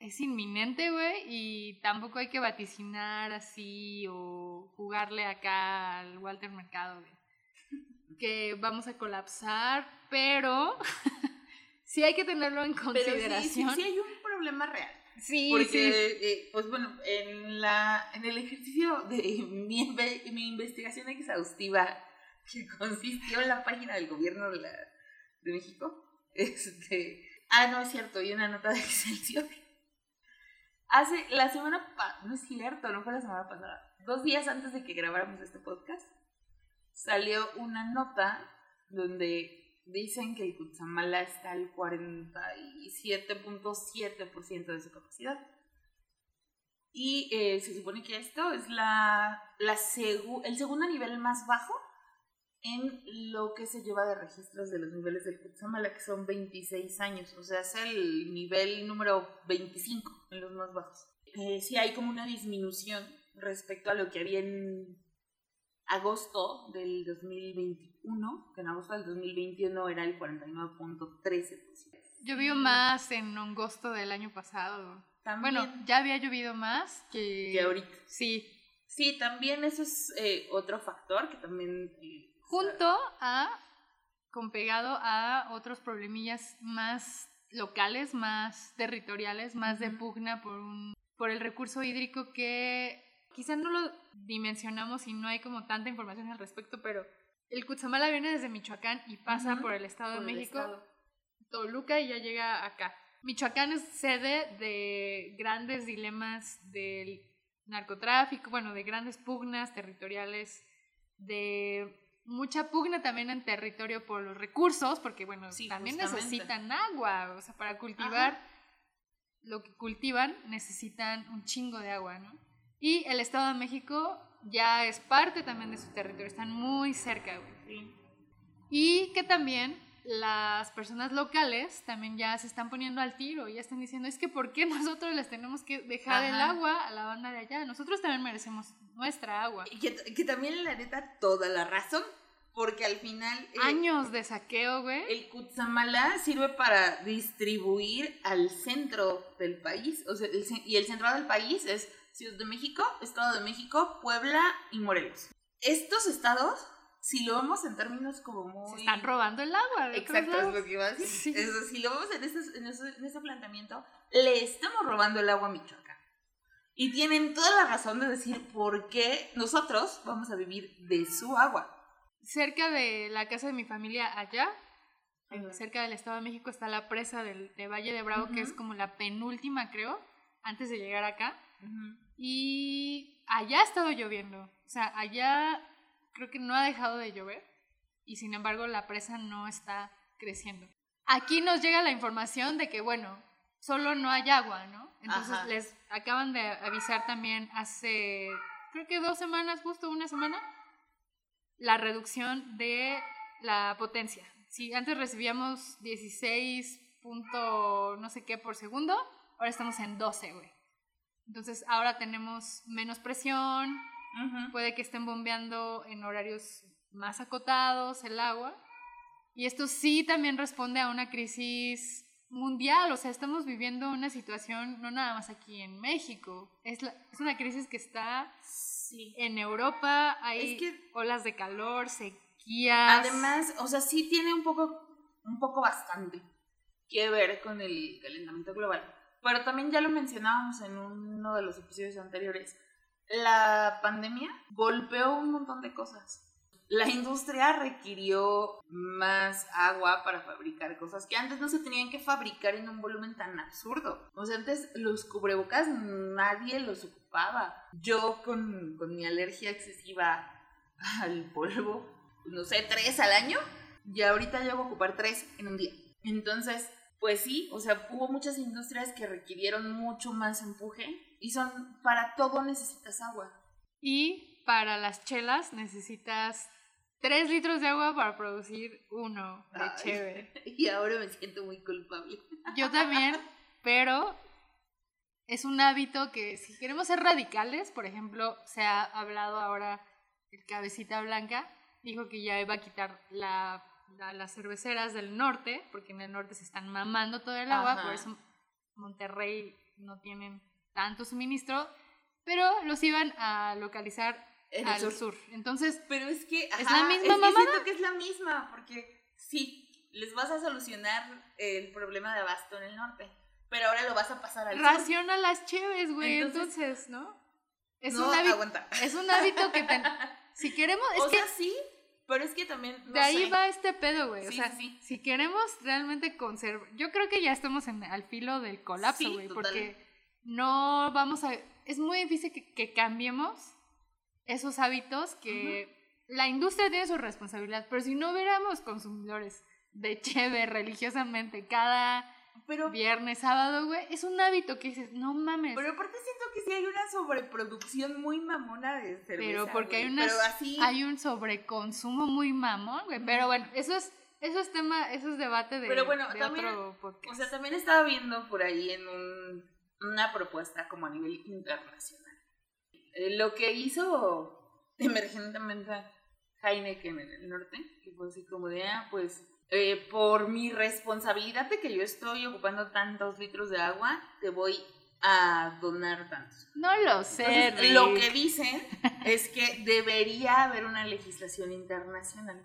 es inminente, güey, y tampoco hay que vaticinar así o jugarle acá al Walter Mercado, güey. Que vamos a colapsar, pero sí hay que tenerlo en consideración. Pero sí, sí, hay un problema real. Sí, Porque, eh, pues bueno, en, la, en el ejercicio de mi, mi investigación exhaustiva, que consistió en la página del gobierno de, la, de México, este... Ah, no, es cierto, y una nota de Excelsior. Hace la semana no es cierto, no fue la semana pasada, dos días antes de que grabáramos este podcast, salió una nota donde dicen que el Cutzamala está al 47.7% de su capacidad. Y eh, se supone que esto es la, la el segundo nivel más bajo en lo que se lleva de registros de los niveles del Cutzamala, que son 26 años, o sea, es el nivel número 25 en los más bajos. Eh, sí hay como una disminución respecto a lo que había en agosto del 2021, que en agosto del 2021 era el 49.13%. Llovió más en agosto del año pasado. Bueno, ya había llovido más que... Que ahorita. Sí. Sí, también eso es eh, otro factor que también... Eh, junto a, con pegado a otros problemillas más locales, más territoriales, más de pugna por, un, por el recurso hídrico que quizá no lo dimensionamos y no hay como tanta información al respecto, pero el Cutzamala viene desde Michoacán y pasa por el Estado de México, Toluca y ya llega acá. Michoacán es sede de grandes dilemas del narcotráfico, bueno, de grandes pugnas territoriales, de mucha pugna también en territorio por los recursos, porque bueno, Sí, también justamente. necesitan agua, o sea, para cultivar lo que cultivan necesitan un chingo de agua, ¿no? Y el Estado de México ya es parte también de su territorio, están muy cerca, güey. Sí. Y que también las personas locales también ya se están poniendo al tiro, ya están diciendo, es que ¿por qué nosotros les tenemos que dejar el Ajá. agua a la banda de allá? Nosotros también merecemos nuestra agua. Y que, que también la neta toda la razón, porque al final eh, Años de saqueo, güey. el Cutzamala sirve para distribuir al centro del país, o sea, el y el centro del país es Ciudad de México, Estado de México, Puebla y Morelos. Estos estados, si lo vemos en términos como muy... Se están robando el agua. todos Exacto, es lo que iba a decir. Sí. Eso, si lo vemos en ese, en, ese, en ese planteamiento, le estamos robando el agua a Michoacán. Y tienen toda la razón de decir por qué nosotros vamos a vivir de su agua. Cerca de la casa de mi familia allá, cerca del Estado de México, está la presa del, de Valle de Bravo, que es como la penúltima, creo, antes de llegar acá. Y allá ha estado lloviendo. O sea, allá creo que no ha dejado de llover. Y sin embargo, la presa no está creciendo. Aquí nos llega la información de que, bueno, solo no hay agua, ¿no? Entonces Ajá. les acaban de avisar también hace, creo que dos semanas, justo una semana, la reducción de la potencia. Si antes recibíamos 16 punto no sé qué por segundo, ahora estamos en 12, güey. Entonces ahora tenemos menos presión, Ujú. puede que estén bombeando en horarios más acotados el agua. Y esto sí también responde a una crisis mundial, o sea, estamos viviendo una situación no nada más aquí en México, es, la- es una crisis que está Sí. en Europa, hay Es que- olas de calor, sequías. Además, o sea, sí tiene un poco, un poco bastante que ver con el calentamiento global. Pero también ya lo mencionábamos en uno de los episodios anteriores. La pandemia golpeó un montón de cosas. La industria requirió más agua para fabricar cosas que antes no se tenían que fabricar en un volumen tan absurdo. O sea, antes los cubrebocas nadie los ocupaba. Yo con, con mi alergia excesiva al polvo, no sé, tres al año, y ahorita llevo a ocupar tres en un día. Entonces, pues sí, o sea, hubo muchas industrias que requirieron mucho más empuje y son, para todo necesitas agua. Y para las chelas necesitas 3 litros de agua para producir uno de Ay. cheve. Y ahora me siento muy culpable. Yo también, pero es un hábito que si queremos ser radicales, por ejemplo, se ha hablado ahora, el cabecita blanca dijo que ya iba a quitar la, la- las cerveceras del norte, porque en el norte se están mamando todo el agua, Ajá. por eso Monterrey no tienen tanto suministro, pero los iban a localizar En al sur. sur. Entonces, Pero es que ¿Es ajá, la misma es que siento que es la misma, porque sí, les vas a solucionar el problema de abasto en el norte, pero ahora lo vas a pasar al sur. raciona las cheves, güey, Entonces- entonces, ¿no? Es no un hábito, aguanta. es un hábito que ten- si queremos, es o que sea, sí, pero es que también no de ahí sé. va este pedo, güey. o Sí, sea, sí, sí. si queremos realmente conservar, yo creo que ya estamos en, al filo del colapso, güey, porque no vamos a, es muy difícil que, que cambiemos esos hábitos que la industria tiene su responsabilidad, pero si no hubiéramos consumidores de cheve religiosamente cada Pero, viernes, sábado, güey, es un hábito que dices, no mames. pero aparte siento que sí hay una sobreproducción muy mamona de cerveza. Pero porque hay unas, Pero así, hay un sobreconsumo muy mamón, güey. Pero bueno, eso es, eso es tema, eso es debate de, Pero bueno, de también, otro podcast. o sea, también estaba viendo por ahí en un- una propuesta como a nivel internacional. Eh, lo que hizo emergentemente Heineken en el norte, que fue así como de, ah, pues, eh, por mi responsabilidad de que yo estoy ocupando tantos litros de agua, te voy a donar tantos. no lo sé, Entonces, lo que dicen es que debería haber una legislación internacional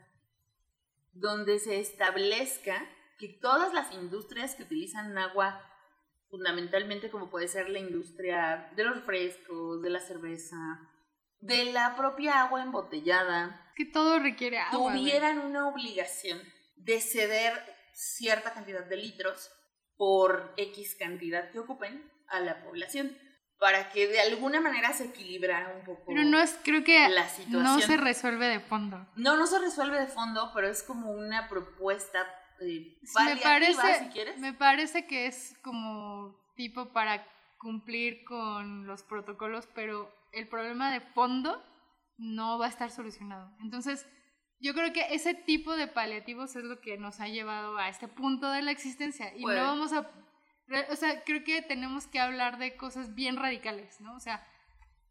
donde se establezca que todas las industrias que utilizan agua, fundamentalmente como puede ser la industria de los frescos, de la cerveza, de la propia agua embotellada, que todo requiere agua. tuvieran una obligación de ceder cierta cantidad de litros por X cantidad que ocupen a la población. para que de alguna manera se equilibrara un poco. Pero no es, creo que la situación. no se resuelve de fondo. No, no se resuelve de fondo, pero es como una propuesta eh, me parece, si quieres. me parece que es como tipo para cumplir con los protocolos, pero el problema de fondo no va a estar solucionado. Entonces, yo creo que ese tipo de paliativos es lo que nos ha llevado a este punto de la existencia y no vamos a o sea, creo que tenemos que hablar de cosas bien radicales, ¿no? O sea,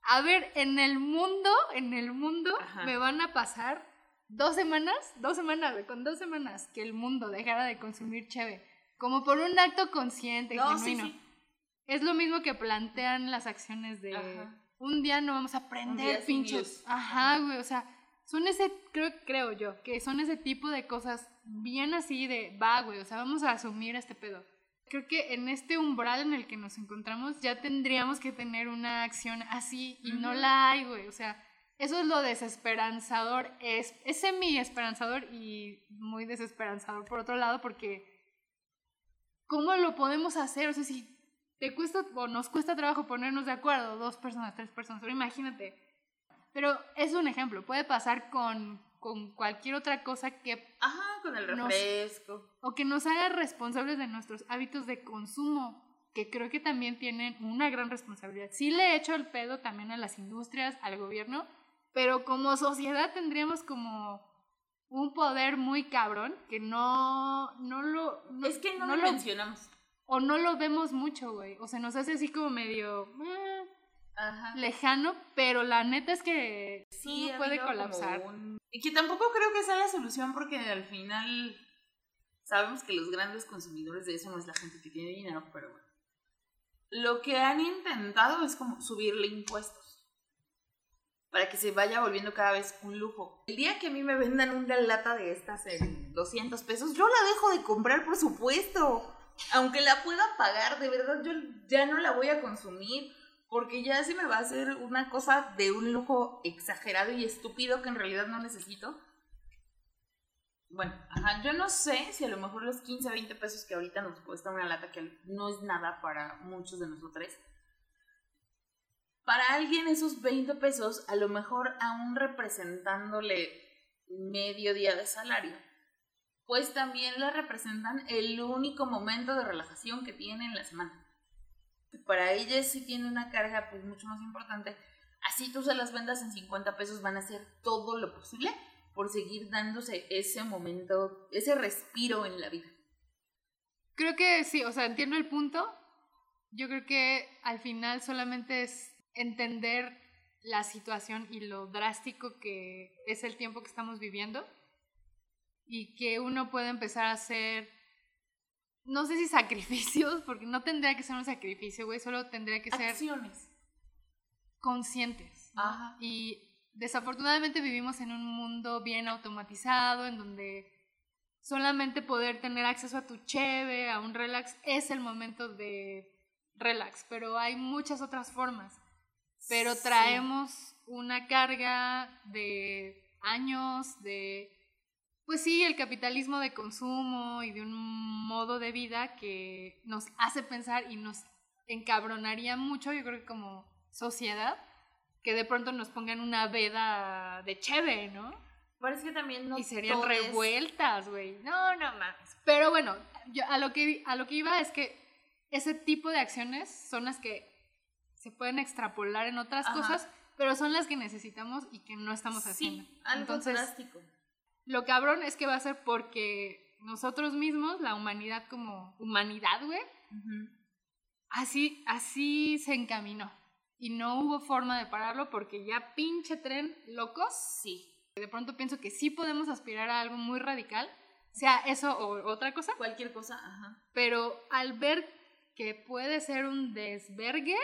a ver, en el mundo, en el mundo Ajá. me van a pasar dos semanas, dos semanas, con dos semanas que el mundo dejara de consumir cheve, como por un acto consciente, No, sí, genuino. sí. Es lo mismo que plantean las acciones de Ajá. un día no vamos a prender pinchos. Ajá, güey, o sea, son ese, creo, creo yo, que son ese tipo de cosas bien así de, va, güey, o sea, vamos a asumir este pedo. Creo que en este umbral en el que nos encontramos ya tendríamos que tener una acción así y no Ujú. la hay, güey, o sea, eso es lo desesperanzador, es, es semi-esperanzador y muy desesperanzador por otro lado porque ¿cómo lo podemos hacer? O sea, si te cuesta o nos cuesta trabajo ponernos de acuerdo, dos personas, tres personas, pero imagínate. Pero es un ejemplo, puede pasar con, con cualquier otra cosa que Ajá, con el Nos- refresco. o que nos haga responsables de nuestros hábitos de consumo, que creo que también tienen una gran responsabilidad. Sí le he hecho el pedo también a las industrias, al gobierno, pero como sociedad tendríamos como un poder muy cabrón que no, no lo... no- es que no, no lo lo- mencionamos. o no lo vemos mucho, güey. O sea, nos hace así como medio eh, Ajá. lejano, pero la neta es que Sí, puede colapsar. un- Y que tampoco creo que sea la solución porque al final sabemos que los grandes consumidores de eso no es la gente que tiene dinero, pero bueno. Lo que han intentado es como subirle impuestos para que se vaya volviendo cada vez un lujo. El día que a mí me vendan una lata de estas en 200 pesos, yo la dejo de comprar por supuesto. Aunque la pueda pagar, de verdad yo ya no la voy a consumir porque ya se me va a hacer una cosa de un lujo exagerado y estúpido que en realidad no necesito. Bueno, ajá, yo no sé si a lo mejor los 15, 20 pesos que ahorita nos cuesta una lata, que no es nada para muchos de nosotros, para alguien esos 20 pesos, a lo mejor aún representándole medio día de salario, pues también le representan el único momento de relajación que tiene en la semana. Para ellas sí tiene una carga pues mucho más importante. Así tú se las vendas en 50 pesos, van a hacer todo lo posible por seguir dándose ese momento, ese respiro en la vida. Creo que sí, o sea, entiendo el punto. Yo creo que al final solamente es entender la situación y lo drástico que es el tiempo que estamos viviendo y que uno puede empezar a hacer, no sé si sacrificios, porque no tendría que ser un sacrificio, güey, solo tendría que ser Acciones. conscientes. ¿no? Ajá. Y desafortunadamente vivimos en un mundo bien automatizado, en donde solamente poder tener acceso a tu cheve, a un relax, es el momento de relax, pero hay muchas otras formas. Pero Sí. traemos una carga de años, de, pues sí, el capitalismo de consumo y de un modo de vida que nos hace pensar y nos encabronaría mucho, yo creo que como sociedad, que de pronto nos pongan una veda de cheve, ¿no? Parece que también no y serían es- revueltas, güey. No, no mames. Pero bueno, yo a lo que a lo que iba es que ese tipo de acciones son las que se pueden extrapolar en otras Ajá. cosas, pero son las que necesitamos y que no estamos haciendo. Sí, algo Entonces, drástico. Lo cabrón es que va a ser porque nosotros mismos, la humanidad como humanidad, güey, así, así se encaminó. Y no hubo forma de pararlo porque ya pinche tren locos Sí. de pronto pienso que sí podemos aspirar a algo muy radical, sea eso o otra cosa, Cualquier cosa, ajá. pero al ver que puede ser un desvergue,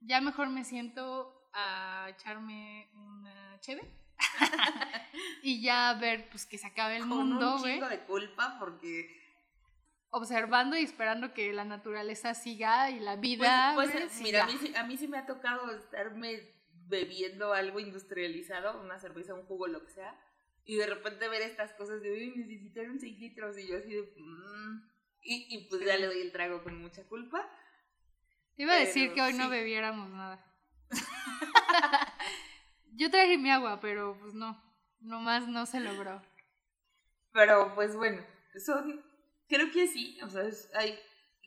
ya mejor me siento a echarme una cheve y ya ver pues que se acabe el Con mundo, un chingo de culpa porque observando y esperando que la naturaleza siga y la Pues, vida pues, siga. mira, a mí, sí- a mí sí me ha tocado estarme bebiendo algo industrializado, una cerveza, un jugo, lo que sea, y de repente ver estas cosas de, uy, necesitaron 6 litros, y yo así de, "Mm". y, y pues ya le doy el trago con mucha culpa. Te iba a decir que hoy no bebiéramos nada. Yo traje mi agua, pero pues no, nomás no se logró. Pero pues bueno, son, creo que sí, o sea, hay,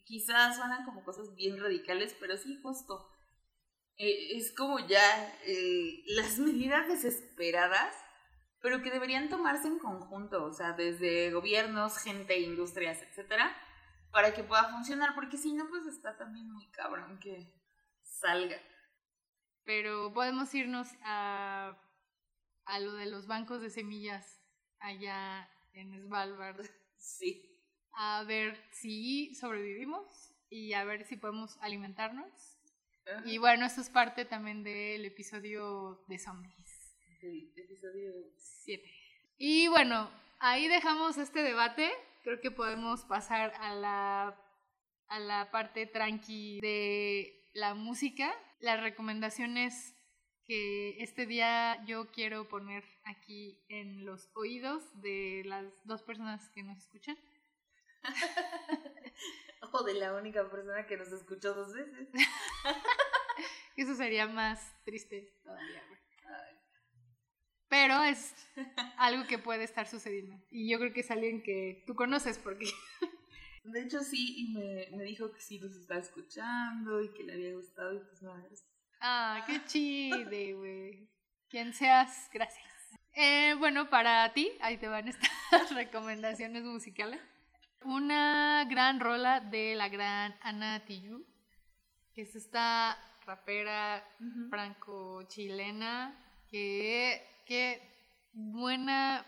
quizás suenan como cosas bien radicales, pero sí, justo. Eh, es como ya eh, las medidas desesperadas, pero que deberían tomarse en conjunto, o sea, desde gobiernos, gente, industrias, etcétera, para que pueda funcionar, porque si no, pues está también muy cabrón que salga. Pero podemos irnos a, a lo de los bancos de semillas allá en Svalbard Sí. a ver si sobrevivimos y a ver si podemos alimentarnos. Ajá. Y bueno, esto es parte también del episodio de zombies El episodio 7. Y bueno, ahí dejamos este debate. Creo que podemos pasar a la, a la parte tranqui de la música. Las recomendaciones que este día yo quiero poner aquí en los oídos de las dos personas que nos escuchan. O de la única persona que nos escuchó dos veces. Eso sería más triste todavía. güey. Pero es algo que puede estar sucediendo. Y yo creo que es alguien que tú conoces porque... De hecho, sí, y me, me dijo que sí nos estaba escuchando y que le había gustado y pues nada. Ah, qué chide, güey. Quien seas, gracias. Eh, bueno, para ti, ahí te van estas recomendaciones musicales. Una gran rola de la gran Ana Tijoux, que es esta rapera franco-chilena, que, que buena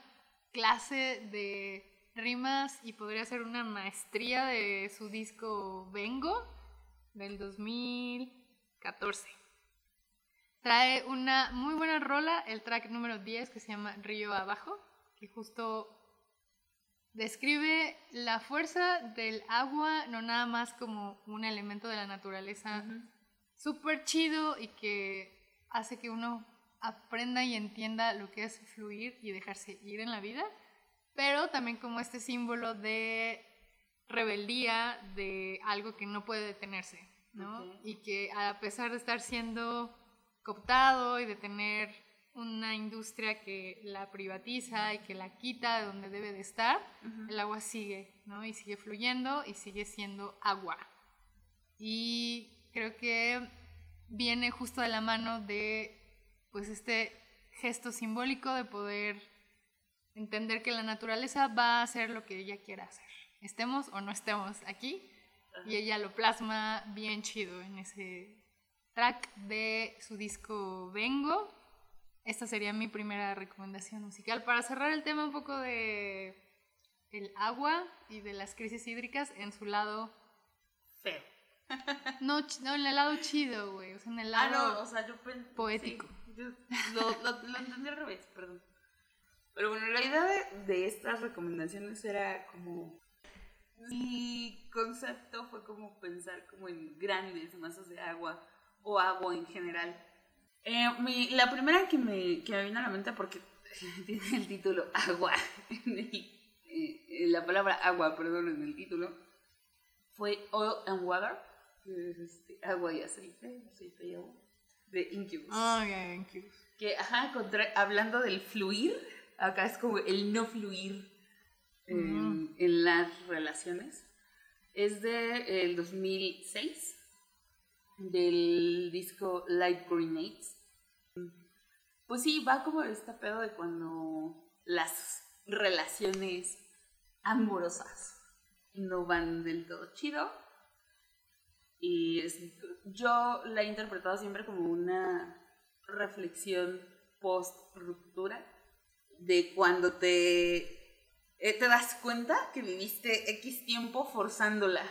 clase de rimas y podría ser una maestría de su disco Vengo del 2014. Trae una muy buena rola, el track número 10 que se llama Río Abajo, que justo describe la fuerza del agua, no nada más como un elemento de la naturaleza súper chido y que hace que uno aprenda y entienda lo que es fluir y dejarse ir en la vida, pero también como este símbolo de rebeldía de algo que no puede detenerse, ¿no? Ok. Y que a pesar de estar siendo cooptado y de tener una industria que la privatiza y que la quita de donde debe de estar, el agua sigue, ¿no? Y sigue fluyendo y sigue siendo agua. Y creo que viene justo de la mano de pues este gesto simbólico de poder entender que la naturaleza va a hacer lo que ella quiera hacer, estemos o no estemos aquí, y ella lo plasma bien chido en ese track de su disco Vengo. Esta sería mi primera recomendación musical para cerrar el tema un poco de el agua y de las crisis hídricas en su lado Feo. no, no en el lado chido, güey, o sea, en el Ah, lado no, o sea, yo poético. sí, yo lo, lo- lo entendí al revés, perdón. Pero bueno, la idea de, de estas recomendaciones era como. Mi concepto fue como pensar como en grandes masas de agua o agua en general. Eh, mi- la primera que me, que me vino a la mente, porque tiene el título agua, en el- eh, la palabra agua, perdón, en el título, fue Oil and Water, que es este, agua y aceite, aceite y agua, de Incubus. Ah, thank you. Que, ajá, contra- hablando del fluir, acá es como el no fluir en, en las relaciones. Es de el 2006, del disco Light Grenades. Pues sí, va como este pedo de cuando las relaciones amorosas no van del todo chido. Y es- yo la he interpretado siempre como una reflexión post ruptura de cuando te, eh, te das cuenta que viviste X tiempo forzándola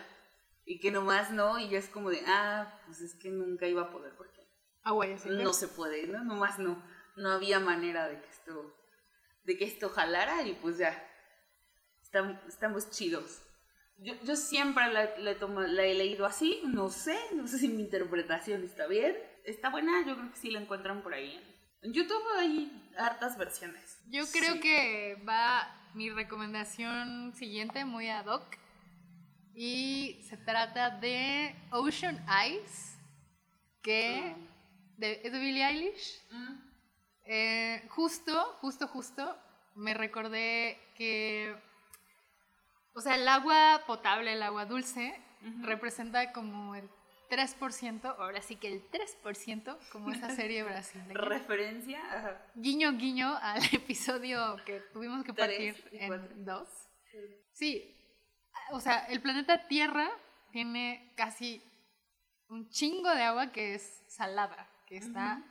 y que nomás no, y ya es como de, ah, pues es que nunca iba a poder porque Agua y aceite. no se puede, ¿no? Nomás no, no había manera de que esto, de que esto jalara y pues ya, estam- estamos chidos. Yo, yo siempre la, la he la he leído así, no sé, no sé si mi interpretación está bien. Está buena, yo creo que sí la encuentran por ahí. En YouTube hay hartas versiones. Yo creo Sí. que va mi recomendación siguiente muy ad hoc. Y se trata de Ocean Eyes, que de, es de Billie Eilish. Mm. Eh, justo, justo, justo, me recordé que, o sea, el agua potable, el agua dulce, representa como el 3%, ahora sí que el 3%, como esa serie brasileña. Referencia. Ajá. Guiño, guiño al episodio que tuvimos que partir en dos. Sí, o sea, el planeta Tierra tiene casi un chingo de agua que es salada, que está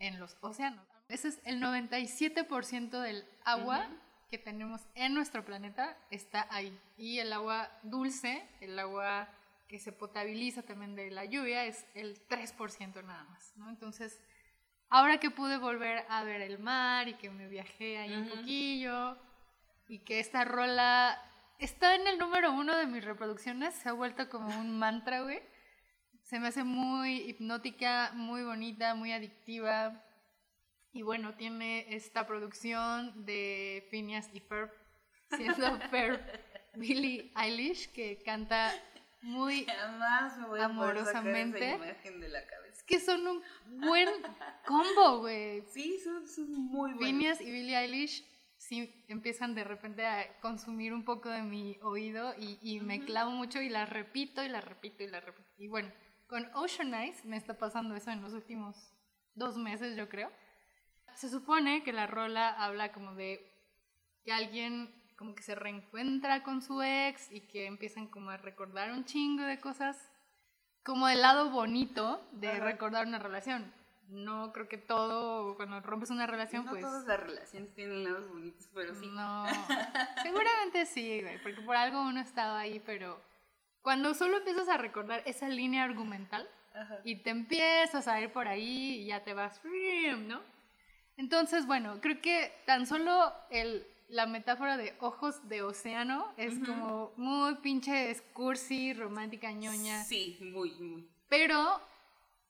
en los océanos. Ese es el 97% del agua que tenemos en nuestro planeta está ahí. Y el agua dulce, el agua que se potabiliza también de la lluvia, es el 3% nada más, ¿no? Entonces, ahora que pude volver a ver el mar y que me viajé ahí un Ujú. poquillo y que esta rola está en el número uno de mis reproducciones, se ha vuelto como un mantra, güey. Se me hace muy hipnótica, muy bonita, muy adictiva. Y bueno, tiene esta producción de Phineas y Ferb, siendo Ferb Billie Eilish, que canta muy... Jamás me voy a poder sacar Amorosamente. esa imagen de la cabeza. Es que son un buen combo, güey. Sí, son, son muy buenos. Phineas y Billie Eilish sí empiezan de repente a consumir un poco de mi oído y, y me clavo mucho y la repito y la repito y la repito. Y bueno, con Ocean Eyes me está pasando eso en los últimos dos meses, yo creo. Se supone que la rola habla como de que alguien como que se reencuentra con su ex y que empiezan como a recordar un chingo de cosas, como el lado bonito de Ajá. recordar una relación. No creo que todo, cuando rompes una relación, no pues... todas las relaciones tienen lados bonitos, pero sí. No, seguramente sí, güey, porque por algo uno estaba ahí, pero cuando solo empiezas a recordar esa línea argumental Ajá. y te empiezas a ir por ahí y ya te vas, ¿no? Entonces, bueno, creo que tan solo el, la metáfora de ojos de océano es como muy pinche cursi, romántica, ñoña. Sí, muy, muy. Pero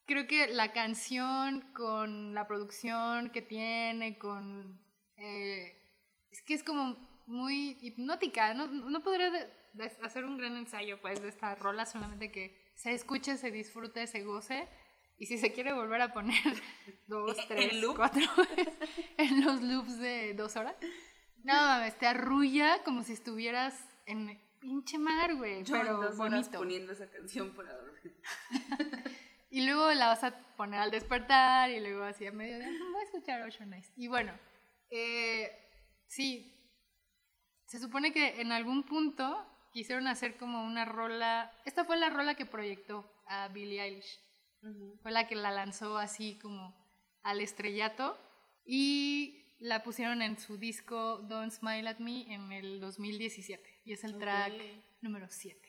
creo que la canción con la producción que tiene, con... eh, es que es como muy hipnótica. No, no podría de- de- hacer un gran ensayo pues de esta rola, solamente que se escuche, se disfrute, se goce. Y si se quiere volver a poner dos, ¿En tres, cuatro en los loops de dos horas, no mames, te arrulla como si estuvieras en pinche mar, güey. Yo en Pero dos horas bonito. poniendo esa canción para dormir. Y luego la vas a poner al despertar y luego así a mediodía, "Mm, voy a escuchar Ocean Eyes. Y bueno, eh, sí, se supone que en algún punto quisieron hacer como una rola, esta fue la rola que proyectó a Billie Eilish, fue la que la lanzó así como al estrellato y la pusieron en su disco Don't Smile at Me en el 2017 y es el track Ok. número 7.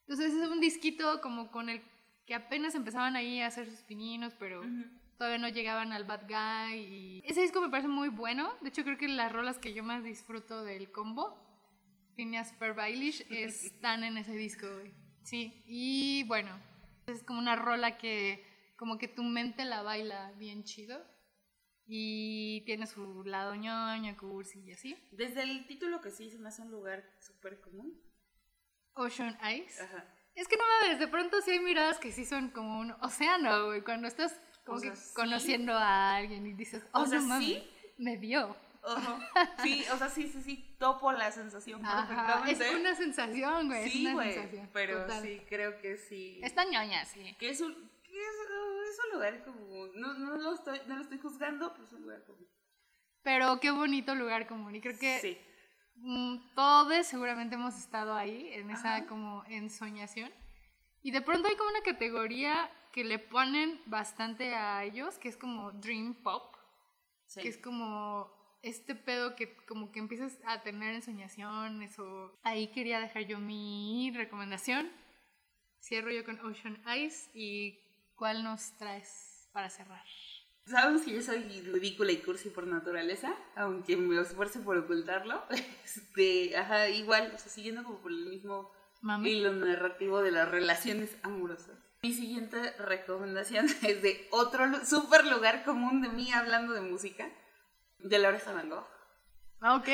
Entonces es un disquito como con el que apenas empezaban ahí a hacer sus pininos, pero Ujú. todavía no llegaban al Bad Guy. Y ese disco me parece muy bueno. De hecho, creo que las rolas que yo más disfruto del combo, Phineas Ferb Eilish, están en ese disco. Sí, y bueno, es como una rola que como que tu mente la baila bien chido. Y tiene su lado ñoño, cursi y así. Desde el título que sí se me hace un lugar súper común. Ocean Eyes. Ajá. Es que no mames, de pronto sí hay miradas que sí son como un océano, güey. Cuando estás como O que sea, sí. conociendo a alguien y dices, oh, O sea, no mames, sí. me vio. Ajá. Sí, o sea, sí, sí, sí, topo la sensación Ajá, es perfectamente. una sensación, güey. es sí, una güey, sensación. pero total. sí, creo que sí. Está ñoña, sí. Que es un, que es, uh, es un lugar como, no, no, lo estoy, no lo estoy juzgando, pero es un lugar común. Pero qué bonito lugar común. Y creo que Sí. mm, todos seguramente hemos estado ahí, en esa Ajá. como ensoñación. Y de pronto hay como una categoría que le ponen bastante a ellos, que es como Dream Pop. sí. que es como este pedo que como que empiezas a tener ensoñaciones o ahí quería dejar yo mi recomendación. Cierro yo con Ocean Eyes y ¿cuál nos traes para cerrar? Sabemos que yo soy ridícula y cursi por naturaleza, aunque me esfuerce por ocultarlo. Este, ajá, igual, o sea, siguiendo como por el mismo Mami. hilo narrativo de las relaciones amorosas. Mi siguiente recomendación es de otro super lugar común de mí hablando de música, de la oreja Van Gogh. Ok,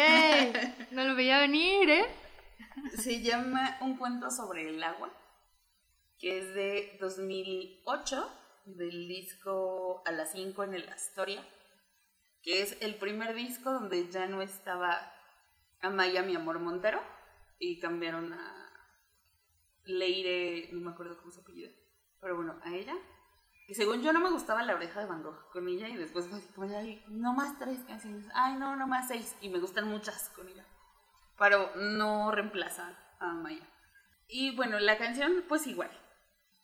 no lo veía venir, ¿eh? Se llama Un cuento sobre el agua, que es de 2008, del disco A las 5 en el Astoria, que es el primer disco donde ya no estaba Amaya, mi amor Montero, y cambiaron a Leire, no me acuerdo cómo se apellida, pero bueno, a ella. Y según yo no me gustaba la oreja de Van Gogh con ella y después así como, ay, no más tres canciones, ay, no, no más seis, y me gustan muchas con ella, pero no reemplaza a Maya. Y bueno, la canción pues igual,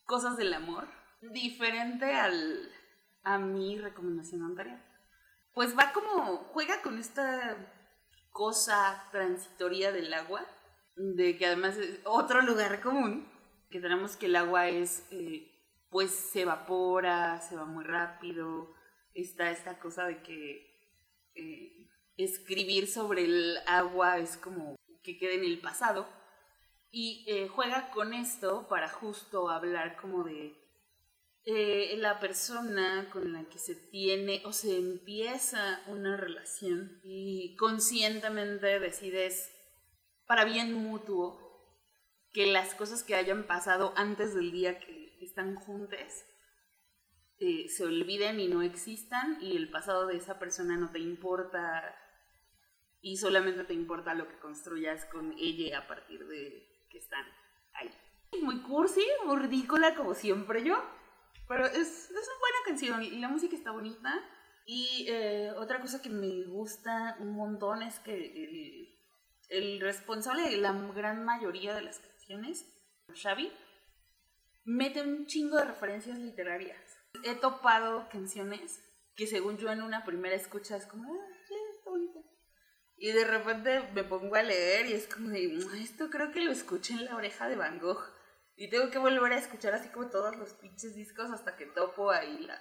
Cosas del Amor, diferente al, a mi recomendación anterior. Pues va como, juega con esta cosa transitoria del agua, de que además es otro lugar común, que tenemos que el agua es, eh, pues se evapora, se va muy rápido, está esta cosa de que eh, escribir sobre el agua es como que quede en el pasado, y eh, juega con esto para justo hablar como de eh, la persona con la que se tiene o se empieza una relación y conscientemente decides, para bien mutuo, que las cosas que hayan pasado antes del día que están juntas eh, se olviden y no existan y el pasado de esa persona no te importa y solamente te importa lo que construyas con ella a partir de que están ahí. Muy cursi, muy ridícula como siempre yo, pero es, es una buena canción y la música está bonita. Y eh, otra cosa que me gusta un montón es que el, el, responsable de la gran mayoría de las canciones, Xavi, mete un chingo de referencias literarias. He topado canciones que según yo en una primera escucha es como, ah, sí, está bonita. Y de repente me pongo a leer y es como de, esto creo que lo escuché en la oreja de Van Gogh. Y tengo que volver a escuchar así como todos los pinches discos hasta que topo ahí la...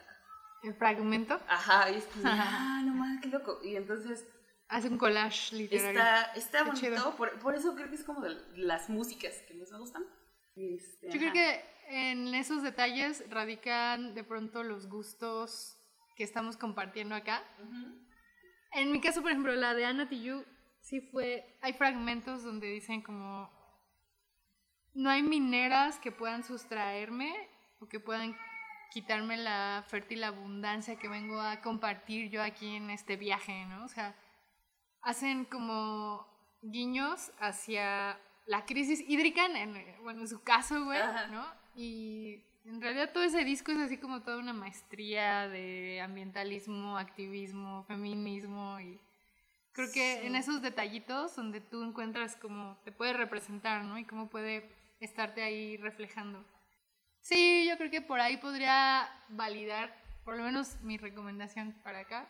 ¿El fragmento? Ajá, y es como, ah, no mames, qué loco. Y entonces... Hace un collage literario. Está, está bonito, por, por, eso creo que es como de las músicas que me gustan. Este, Yo creo que en esos detalles radican de pronto los gustos que estamos compartiendo acá. Uh -huh. En mi caso, por ejemplo, la de Anna Tijoux, sí fue, hay fragmentos donde dicen como no hay mineras que puedan sustraerme o que puedan quitarme la fértil abundancia que vengo a compartir yo aquí en este viaje, ¿no? O sea, hacen como guiños hacia la crisis hídrica, en, bueno, en su caso, güey, ¿no? Y en realidad todo ese disco es así como toda una maestría de ambientalismo, activismo, feminismo y creo que sí. en esos detallitos donde tú encuentras cómo te puede representar, ¿no? Y cómo puede estarte ahí reflejando. Sí, yo creo que por ahí podría validar por lo menos mi recomendación para acá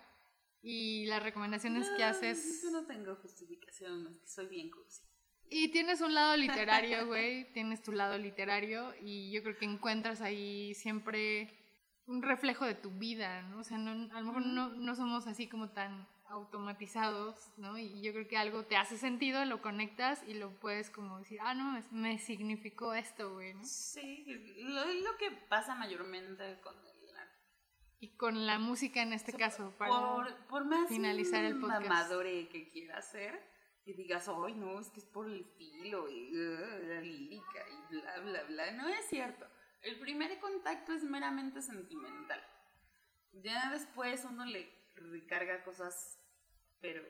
y las recomendaciones no, que haces. Yo no tengo justificación, soy bien cursi. Y tienes un lado literario, güey, tienes tu lado literario y yo creo que encuentras ahí siempre un reflejo de tu vida, ¿no? O sea, no, a lo mejor no, no somos así como tan automatizados, ¿no? Y yo creo que algo te hace sentido, lo conectas y lo puedes como decir, ah, no, me, me significó esto, güey, ¿no? Sí, lo, lo que pasa mayormente con el arte. Y con la música en este o sea, caso, para por, por más finalizar el podcast. mamadore que quiera hacer, y digas, ay, no, es que es por el estilo y uh, la lírica y bla, bla, bla. No es cierto. El primer contacto es meramente sentimental. Ya después uno le recarga cosas pero...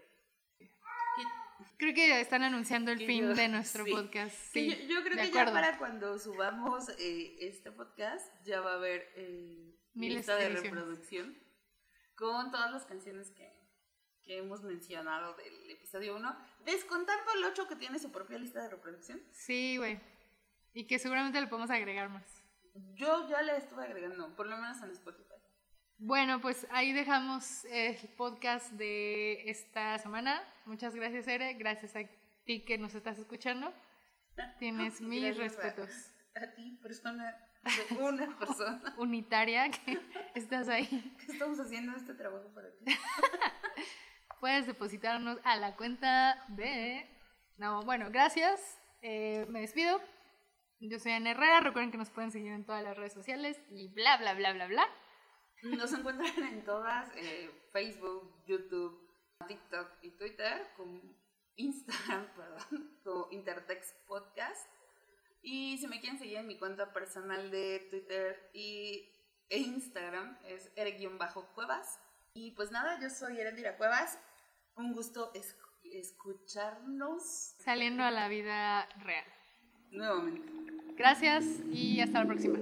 Creo que están anunciando el fin yo, de nuestro sí. podcast. Sí, yo, yo, creo que acuerdo. ya para cuando subamos eh, este podcast ya va a haber eh, lista de reproducción con todas las canciones que, que hemos mencionado del episodio 1. Descontando el 8 que tiene su propia lista de reproducción. Sí, güey. Y que seguramente le podemos agregar más. Yo ya le estuve agregando, por lo menos en Spotify. Bueno, pues ahí dejamos el podcast de esta semana. Muchas gracias, Ere. Gracias a ti que nos estás escuchando. Tienes mis gracias respetos. A, a, ti, persona, una persona. Unitaria que estás ahí. ¿Qué estamos haciendo este trabajo para ti? Puedes depositarnos a la cuenta de... No, bueno, gracias. Eh, me despido. Yo soy Ana Herrera. Recuerden que nos pueden seguir en todas las redes sociales y bla, bla, bla, bla, bla. Nos encuentran en todas, eh, Facebook, YouTube, TikTok y Twitter, con Instagram, perdón, como Intertext Podcast. Y si me quieren seguir en mi cuenta personal de Twitter y, e Instagram es ere-cuevas. Y pues nada, yo soy Erendira Cuevas. Un gusto escucharnos. Saliendo a la vida real. Nuevamente. Gracias y hasta la próxima.